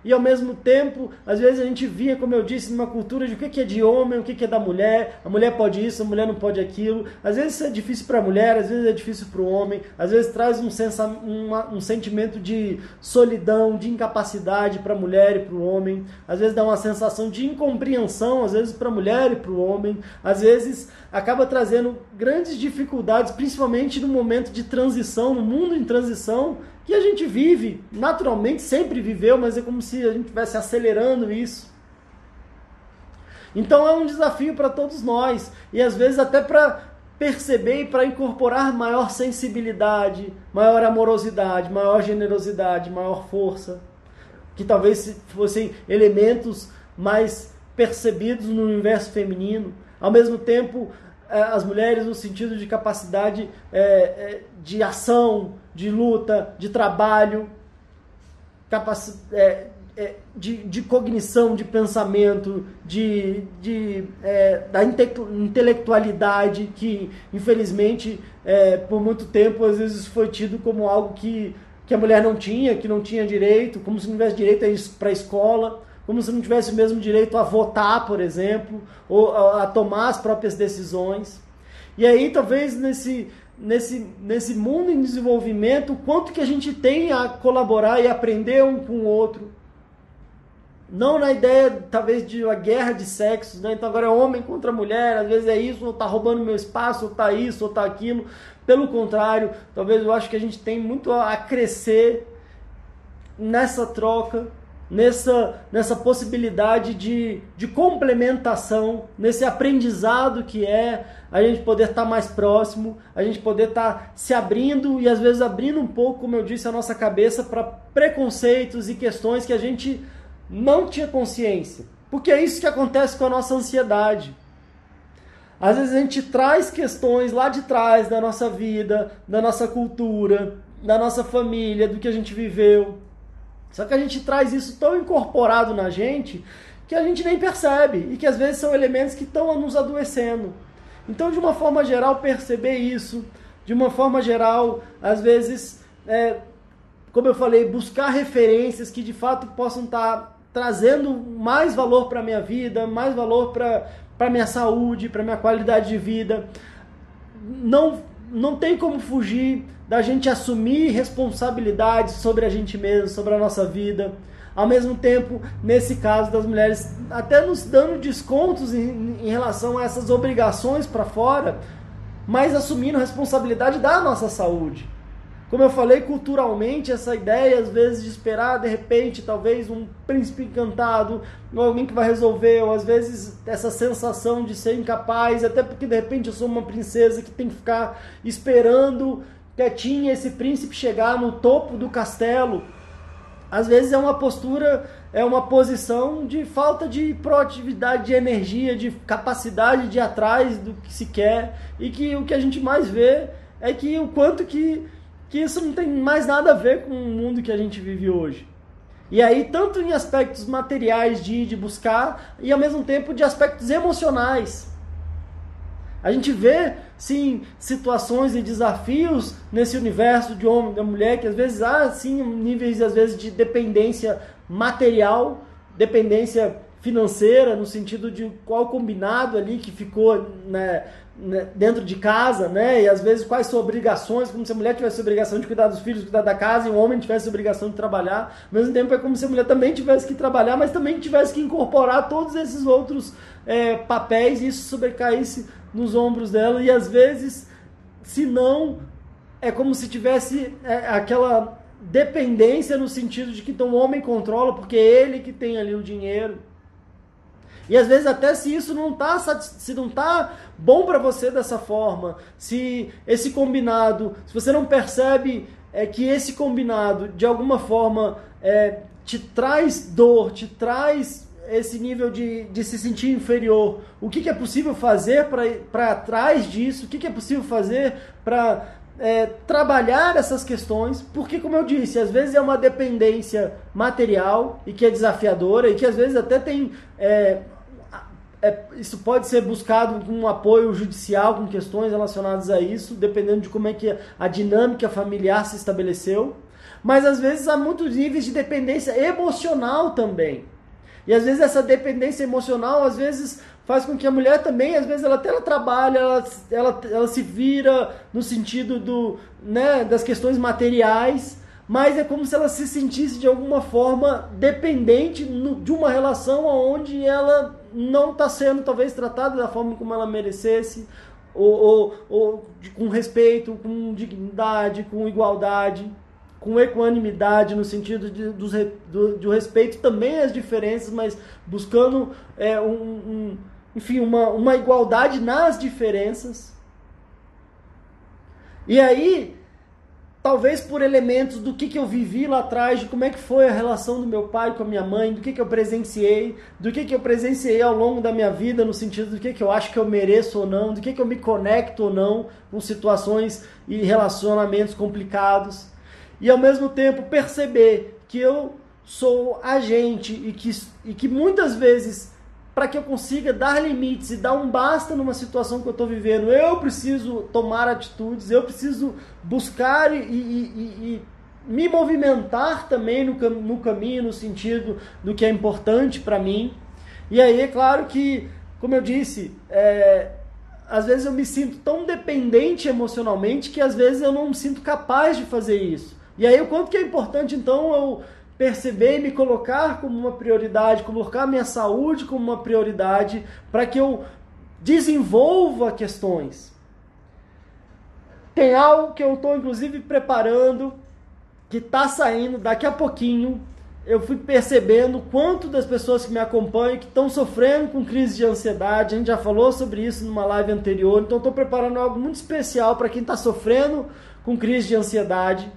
e ao mesmo tempo, às vezes a gente via, como eu disse, numa cultura de o que é de homem, o que é da mulher, a mulher pode isso, a mulher não pode aquilo. Às vezes isso é difícil para a mulher, às vezes é difícil para o homem, às vezes traz um, sensa, uma, um sentimento de solidão, de incapacidade para a mulher e para o homem, às vezes dá uma sensação de incompreensão, às vezes para a mulher e para o homem, às vezes acaba trazendo grandes dificuldades, principalmente no momento de transição, no mundo em transição, que a gente vive, naturalmente sempre viveu, mas é como se a gente estivesse acelerando isso. Então é um desafio para todos nós, e às vezes até para perceber e para incorporar maior sensibilidade, maior amorosidade, maior generosidade, maior força, que talvez fossem elementos mais percebidos no universo feminino. Ao mesmo tempo, é, as mulheres no sentido de capacidade é, é, de ação, de luta, de trabalho, é, é, de, de, cognição, de pensamento, de, de é, da intelectualidade que, infelizmente, por muito tempo, às vezes foi tido como algo que, que a mulher não tinha, que não tinha direito, como se não tivesse direito para a escola como se não tivesse o mesmo direito a votar, por exemplo, ou a tomar as próprias decisões. E aí, talvez nesse, nesse, nesse mundo em desenvolvimento, o quanto que a gente tem a colaborar e aprender um com o outro. Não na ideia, talvez, de uma guerra de sexos, né? Então agora é homem contra mulher, às vezes é isso, ou tá roubando meu espaço, ou tá isso, ou tá aquilo. Pelo contrário, talvez eu acho que a gente tem muito a crescer nessa troca, nessa, nessa possibilidade de, de complementação, nesse aprendizado que é a gente poder estar tá mais próximo, a gente poder estar tá se abrindo e às vezes abrindo um pouco, como eu disse, a nossa cabeça para preconceitos e questões que a gente não tinha consciência. Porque é isso que acontece com a nossa ansiedade. Às vezes a gente traz questões lá de trás da nossa vida, da nossa cultura, da nossa família, do que a gente viveu. Só que a gente traz isso tão incorporado na gente que a gente nem percebe e que às vezes são elementos que estão nos adoecendo. Então, de uma forma geral, perceber isso, de uma forma geral, às vezes, é, como eu falei, buscar referências que de fato possam estar tá trazendo mais valor para a minha vida, mais valor para a minha saúde, para a minha qualidade de vida. Não, não tem como fugir da gente assumir responsabilidades sobre a gente mesmo, sobre a nossa vida. Ao mesmo tempo, nesse caso das mulheres, até nos dando descontos em, em relação a essas obrigações para fora, mas assumindo responsabilidade da nossa saúde. Como eu falei, culturalmente, essa ideia, às vezes, de esperar, de repente, talvez um príncipe encantado, ou alguém que vai resolver, ou às vezes essa sensação de ser incapaz, até porque, de repente, eu sou uma princesa que tem que ficar esperando quietinha esse príncipe chegar no topo do castelo. Às vezes é uma postura, é uma posição de falta de proatividade, de energia, de capacidade de ir atrás do que se quer, e que o que a gente mais vê é que o quanto que que isso não tem mais nada a ver com o mundo que a gente vive hoje. E aí, tanto em aspectos materiais de, de buscar, e ao mesmo tempo de aspectos emocionais. A gente vê, sim, situações e desafios nesse universo de homem e da mulher, que às vezes há, sim, níveis, às vezes, de dependência material, dependência financeira, no sentido de qual combinado ali que ficou né, né, dentro de casa, né? E às vezes quais são obrigações, como se a mulher tivesse a obrigação de cuidar dos filhos, cuidar da casa, e o homem tivesse a obrigação de trabalhar. Ao mesmo tempo é como se a mulher também tivesse que trabalhar, mas também tivesse que incorporar todos esses outros é, papéis e isso sobrecaísse nos ombros dela. E às vezes, se não, é como se tivesse é, aquela dependência no sentido de que então, o homem controla, porque é ele que tem ali o dinheiro. E às vezes até se isso não tá se não tá bom para você dessa forma, se esse combinado, se você não percebe é que esse combinado de alguma forma é, te traz dor, te traz esse nível de, de se sentir inferior, o que, que é possível fazer para trás disso, o que, que é possível fazer para é, trabalhar essas questões, porque, como eu disse, às vezes é uma dependência material e que é desafiadora e que às vezes até tem é, é, isso pode ser buscado com um apoio judicial, com questões relacionadas a isso, dependendo de como é que a dinâmica familiar se estabeleceu. Mas às vezes há muitos níveis de dependência emocional também. E às vezes essa dependência emocional, às vezes faz com que a mulher também, às vezes ela até ela trabalha, ela, ela, ela se vira no sentido do, né, das questões materiais, mas é como se ela se sentisse de alguma forma dependente no, de uma relação onde ela não está sendo talvez tratada da forma como ela merecesse, ou, ou, ou de, com respeito, com dignidade, com igualdade, com equanimidade, no sentido de, do, do, respeito também às diferenças, mas buscando é, um, um, enfim, uma, uma igualdade nas diferenças. E aí, talvez por elementos do que, que eu vivi lá atrás, de como é que foi a relação do meu pai com a minha mãe, do que, que eu presenciei, do que, que eu presenciei ao longo da minha vida, no sentido do que, que eu acho que eu mereço ou não, do que, que eu me conecto ou não com situações e relacionamentos complicados. E ao mesmo tempo perceber que eu sou agente e que, e que muitas vezes para que eu consiga dar limites e dar um basta numa situação que eu estou vivendo. Eu preciso tomar atitudes, eu preciso buscar e, e, e, e me movimentar também no, no, caminho, no sentido do que é importante para mim. E aí é claro que, como eu disse, é, às vezes eu me sinto tão dependente emocionalmente que às vezes eu não me sinto capaz de fazer isso. E aí o quanto que é importante então eu perceber e me colocar como uma prioridade, colocar minha saúde como uma prioridade para que eu desenvolva questões. Tem algo que eu estou inclusive preparando que está saindo daqui a pouquinho eu fui percebendo quanto das pessoas que me acompanham que estão sofrendo com crise de ansiedade. A gente já falou sobre isso numa live anterior, então estou preparando algo muito especial para quem está sofrendo com crise de ansiedade.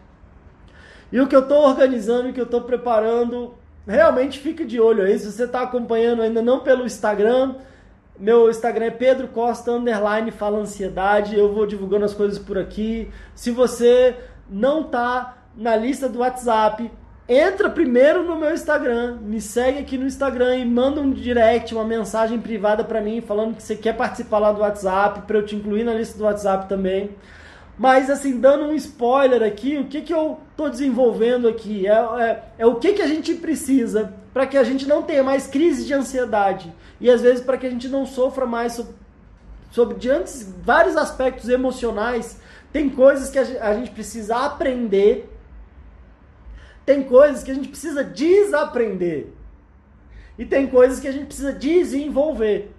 E o que eu estou organizando, o que eu estou preparando, realmente fica de olho aí. Se você está acompanhando ainda não pelo Instagram, meu Instagram é Pedro Costa underline fala ansiedade. Eu vou divulgando as coisas por aqui. Se você não está na lista do WhatsApp, entra primeiro no meu Instagram, me segue aqui no Instagram e manda um direct, uma mensagem privada para mim falando que você quer participar lá do WhatsApp, para eu te incluir na lista do WhatsApp também. Mas assim, dando um spoiler aqui, o que, que eu estou desenvolvendo aqui? É, é, é, o que, que a gente precisa para que a gente não tenha mais crise de ansiedade. E às vezes para que a gente não sofra mais sobre, sobre diante vários aspectos emocionais. Tem coisas que a gente precisa aprender tem coisas que a gente precisa desaprender. E tem coisas que a gente precisa desenvolver.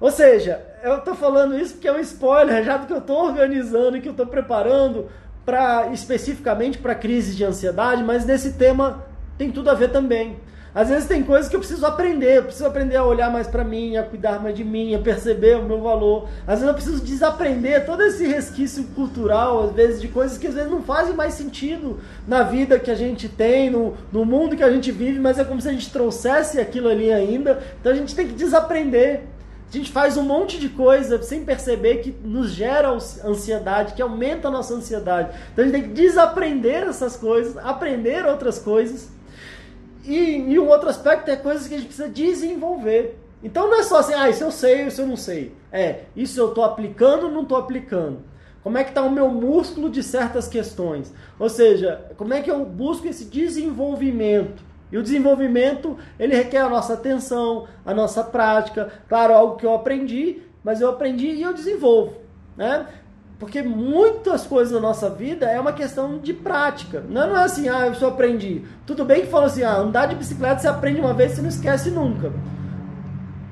Ou seja, eu estou falando isso porque é um spoiler já do que eu estou organizando e que eu estou preparando para especificamente para crise de ansiedade, mas nesse tema tem tudo a ver também. Às vezes tem coisas que eu preciso aprender, eu preciso aprender a olhar mais para mim, a cuidar mais de mim, a perceber o meu valor. Às vezes eu preciso desaprender todo esse resquício cultural, às vezes de coisas que às vezes não fazem mais sentido na vida que a gente tem, no, no mundo que a gente vive, mas é como se a gente trouxesse aquilo ali ainda. Então a gente tem que desaprender. A gente faz um monte de coisa sem perceber que nos gera ansiedade, que aumenta a nossa ansiedade. Então a gente tem que desaprender essas coisas, aprender outras coisas e, e um outro aspecto é coisas que a gente precisa desenvolver. Então não é só assim, ah, isso eu sei, isso eu não sei. É, isso eu estou aplicando ou não estou aplicando. Como é que está o meu músculo de certas questões? Ou seja, como é que eu busco esse desenvolvimento? E o desenvolvimento, ele requer a nossa atenção, a nossa prática. Claro, algo que eu aprendi, mas eu aprendi e eu desenvolvo. Né? Porque muitas coisas na nossa vida é uma questão de prática. Não é, assim, ah, eu só aprendi. Tudo bem que falou assim, ah, andar de bicicleta você aprende uma vez e não esquece nunca.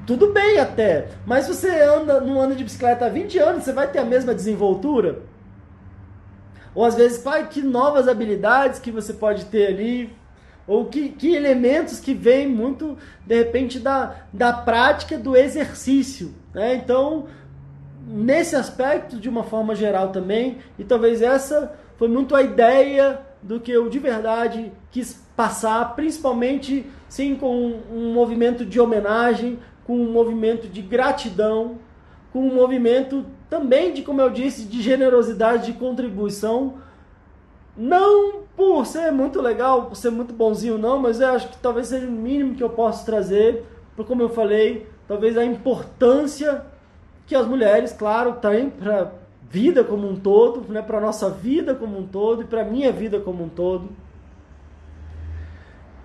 Tudo bem até. Mas se você anda, não anda de bicicleta há 20 anos, você vai ter a mesma desenvoltura? Ou às vezes, pai, que novas habilidades que você pode ter ali? Ou que, que elementos que vêm muito, de repente, da, da prática do exercício. Né? Então, nesse aspecto, de uma forma geral também, e talvez essa foi muito a ideia do que eu de verdade quis passar, principalmente sim com um movimento de homenagem, com um movimento de gratidão, com um movimento também de, como eu disse, de generosidade, de contribuição, não por ser muito legal, por ser muito bonzinho não, mas eu acho que talvez seja o mínimo que eu posso trazer, por como eu falei, talvez a importância que as mulheres, claro, têm para vida como um todo, né, para nossa vida como um todo e para minha vida como um todo.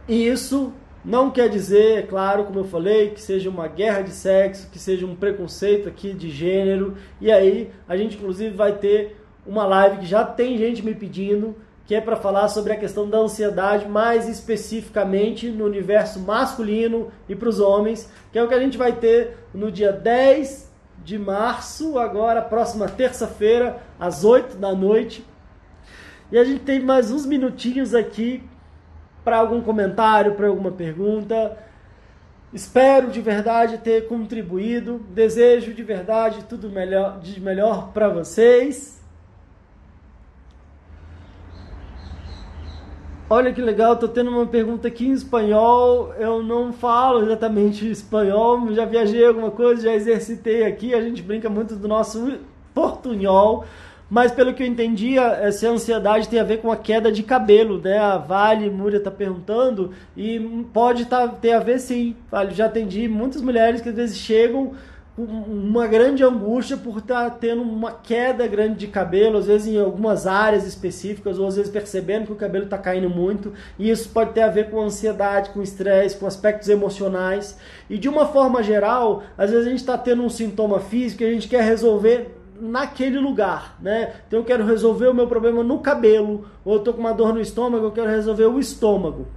E isso não quer dizer, é claro, como eu falei, que seja uma guerra de sexo, que seja um preconceito aqui de gênero. E aí a gente inclusive vai ter uma live que já tem gente me pedindo, que é para falar sobre a questão da ansiedade, mais especificamente no universo masculino e para os homens, que é o que a gente vai ter no dia 10 de março, agora, próxima terça-feira, às 8 da noite. E a gente tem mais uns minutinhos aqui para algum comentário, para alguma pergunta. Espero de verdade ter contribuído. Desejo de verdade tudo melhor, de melhor para vocês. Olha que legal, tô tendo uma pergunta aqui em espanhol. Eu não falo exatamente espanhol, já viajei alguma coisa, já exercitei aqui. A gente brinca muito do nosso portunhol, mas pelo que eu entendi, essa ansiedade tem a ver com a queda de cabelo, né? A Vale Múria tá perguntando e pode tá, ter a ver sim. Já atendi muitas mulheres que às vezes chegam uma grande angústia por estar tá tendo uma queda grande de cabelo, às vezes em algumas áreas específicas, ou às vezes percebendo que o cabelo está caindo muito, e isso pode ter a ver com ansiedade, com estresse, com aspectos emocionais. E de uma forma geral, às vezes a gente está tendo um sintoma físico e a gente quer resolver naquele lugar, né? Então eu quero resolver o meu problema no cabelo, ou eu estou com uma dor no estômago, eu quero resolver o estômago.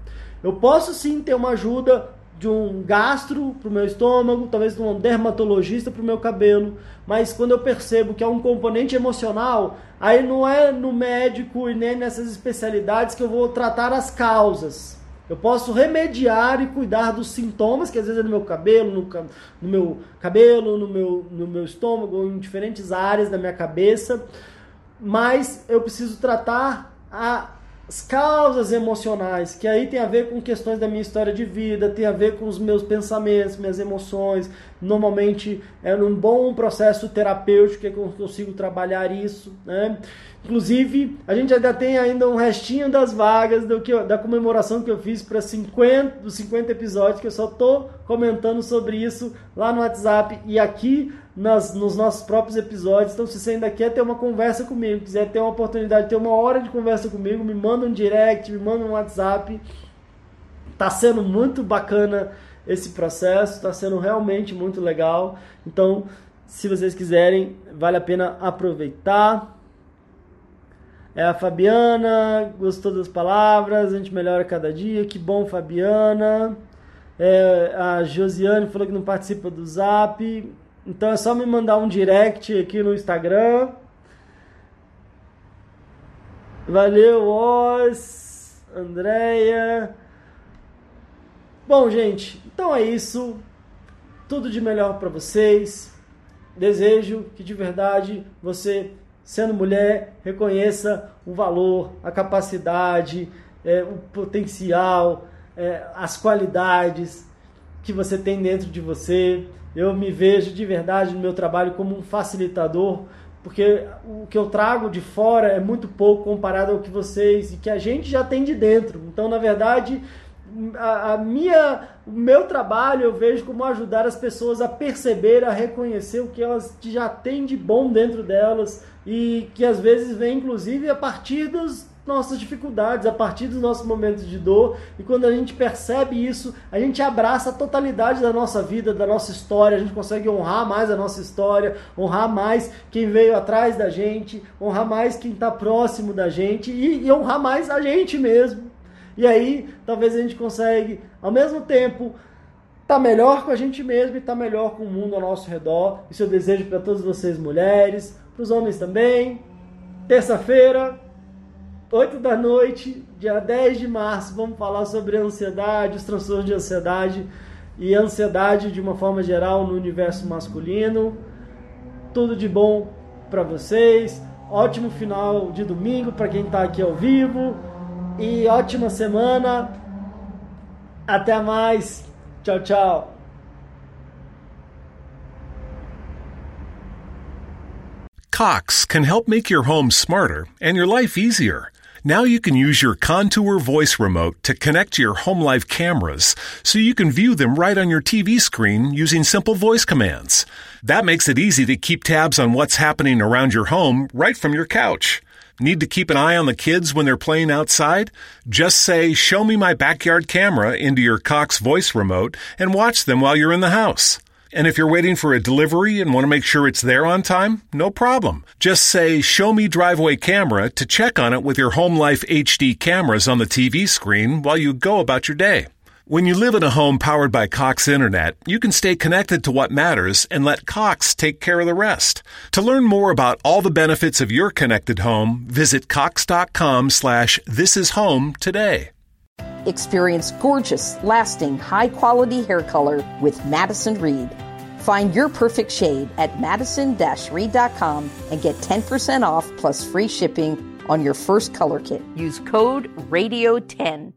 Eu posso sim ter uma ajuda de um gastro para o meu estômago, talvez de um dermatologista para o meu cabelo, mas quando eu percebo que é um componente emocional, aí não é no médico e nem nessas especialidades que eu vou tratar as causas. Eu posso remediar e cuidar dos sintomas, que às vezes é no meu cabelo, no, no meu cabelo, no meu, no meu estômago, em diferentes áreas da minha cabeça, mas eu preciso tratar a as causas emocionais, que aí tem a ver com questões da minha história de vida, tem a ver com os meus pensamentos, minhas emoções. Normalmente é num bom processo terapêutico que eu consigo trabalhar isso, né? Inclusive, a gente ainda tem ainda um restinho das vagas do que, da comemoração que eu fiz para 50 dos 50 episódios, que eu só tô comentando sobre isso lá no WhatsApp e aqui nas, nos nossos próprios episódios. Então, se você ainda quer ter uma conversa comigo, quiser ter uma oportunidade de ter uma hora de conversa comigo, me manda um direct, me manda um WhatsApp. Tá sendo muito bacana esse processo, tá sendo realmente muito legal. Então, se vocês quiserem, vale a pena aproveitar. É a Fabiana, gostou das palavras, a gente melhora cada dia. Que bom, Fabiana. É, a Josiane falou que não participa do Zap. Então é só me mandar um direct aqui no Instagram. Valeu, Oz, Andréia. Bom, gente, então é isso. Tudo de melhor para vocês. Desejo que de verdade você, sendo mulher, reconheça o valor, a capacidade, é, o potencial, é, as qualidades que você tem dentro de você eu me vejo de verdade no meu trabalho como um facilitador, porque o que eu trago de fora é muito pouco comparado ao que vocês e que a gente já tem de dentro. Então, na verdade, a, a, minha, o meu trabalho eu vejo como ajudar as pessoas a perceber, a reconhecer o que elas já têm de bom dentro delas e que às vezes vem inclusive a partir dos, nossas dificuldades, a partir dos nossos momentos de dor. E quando a gente percebe isso, a gente abraça a totalidade da nossa vida, da nossa história. A gente consegue honrar mais a nossa história, honrar mais quem veio atrás da gente, honrar mais quem está próximo da gente e, e honrar mais a gente mesmo. E aí, talvez a gente consegue, ao mesmo tempo, tá melhor com a gente mesmo e tá melhor com o mundo ao nosso redor. Isso eu desejo para todas vocês mulheres, para os homens também. Terça-feira, 8 da noite, dia 10 de março, vamos falar sobre ansiedade, os transtornos de ansiedade e ansiedade de uma forma geral no universo masculino. Tudo de bom para vocês. Ótimo final de domingo para quem está aqui ao vivo e ótima semana. Até mais. Tchau, tchau. Cox can help make your home smarter and your life easier. Now you can use your Contour voice remote to connect to your home life cameras so you can view them right on your TV screen using simple voice commands. That makes it easy to keep tabs on what's happening around your home right from your couch. Need to keep an eye on the kids when they're playing outside? Just say, Show me my backyard camera into your Cox voice remote and watch them while you're in the house. And if you're waiting for a delivery and want to make sure it's there on time, no problem. Just say, Show me driveway camera to check on it with your Home Life HD cameras on the TV screen while you go about your day. When you live in a home powered by Cox Internet, you can stay connected to what matters and let Cox take care of the rest. To learn more about all the benefits of your connected home, visit cox.com slash this is home today. Experience gorgeous, lasting, high quality hair color with Madison Reed. Find your perfect shade at madison reed.com and get 10% off plus free shipping on your first color kit. Use code RADIO10.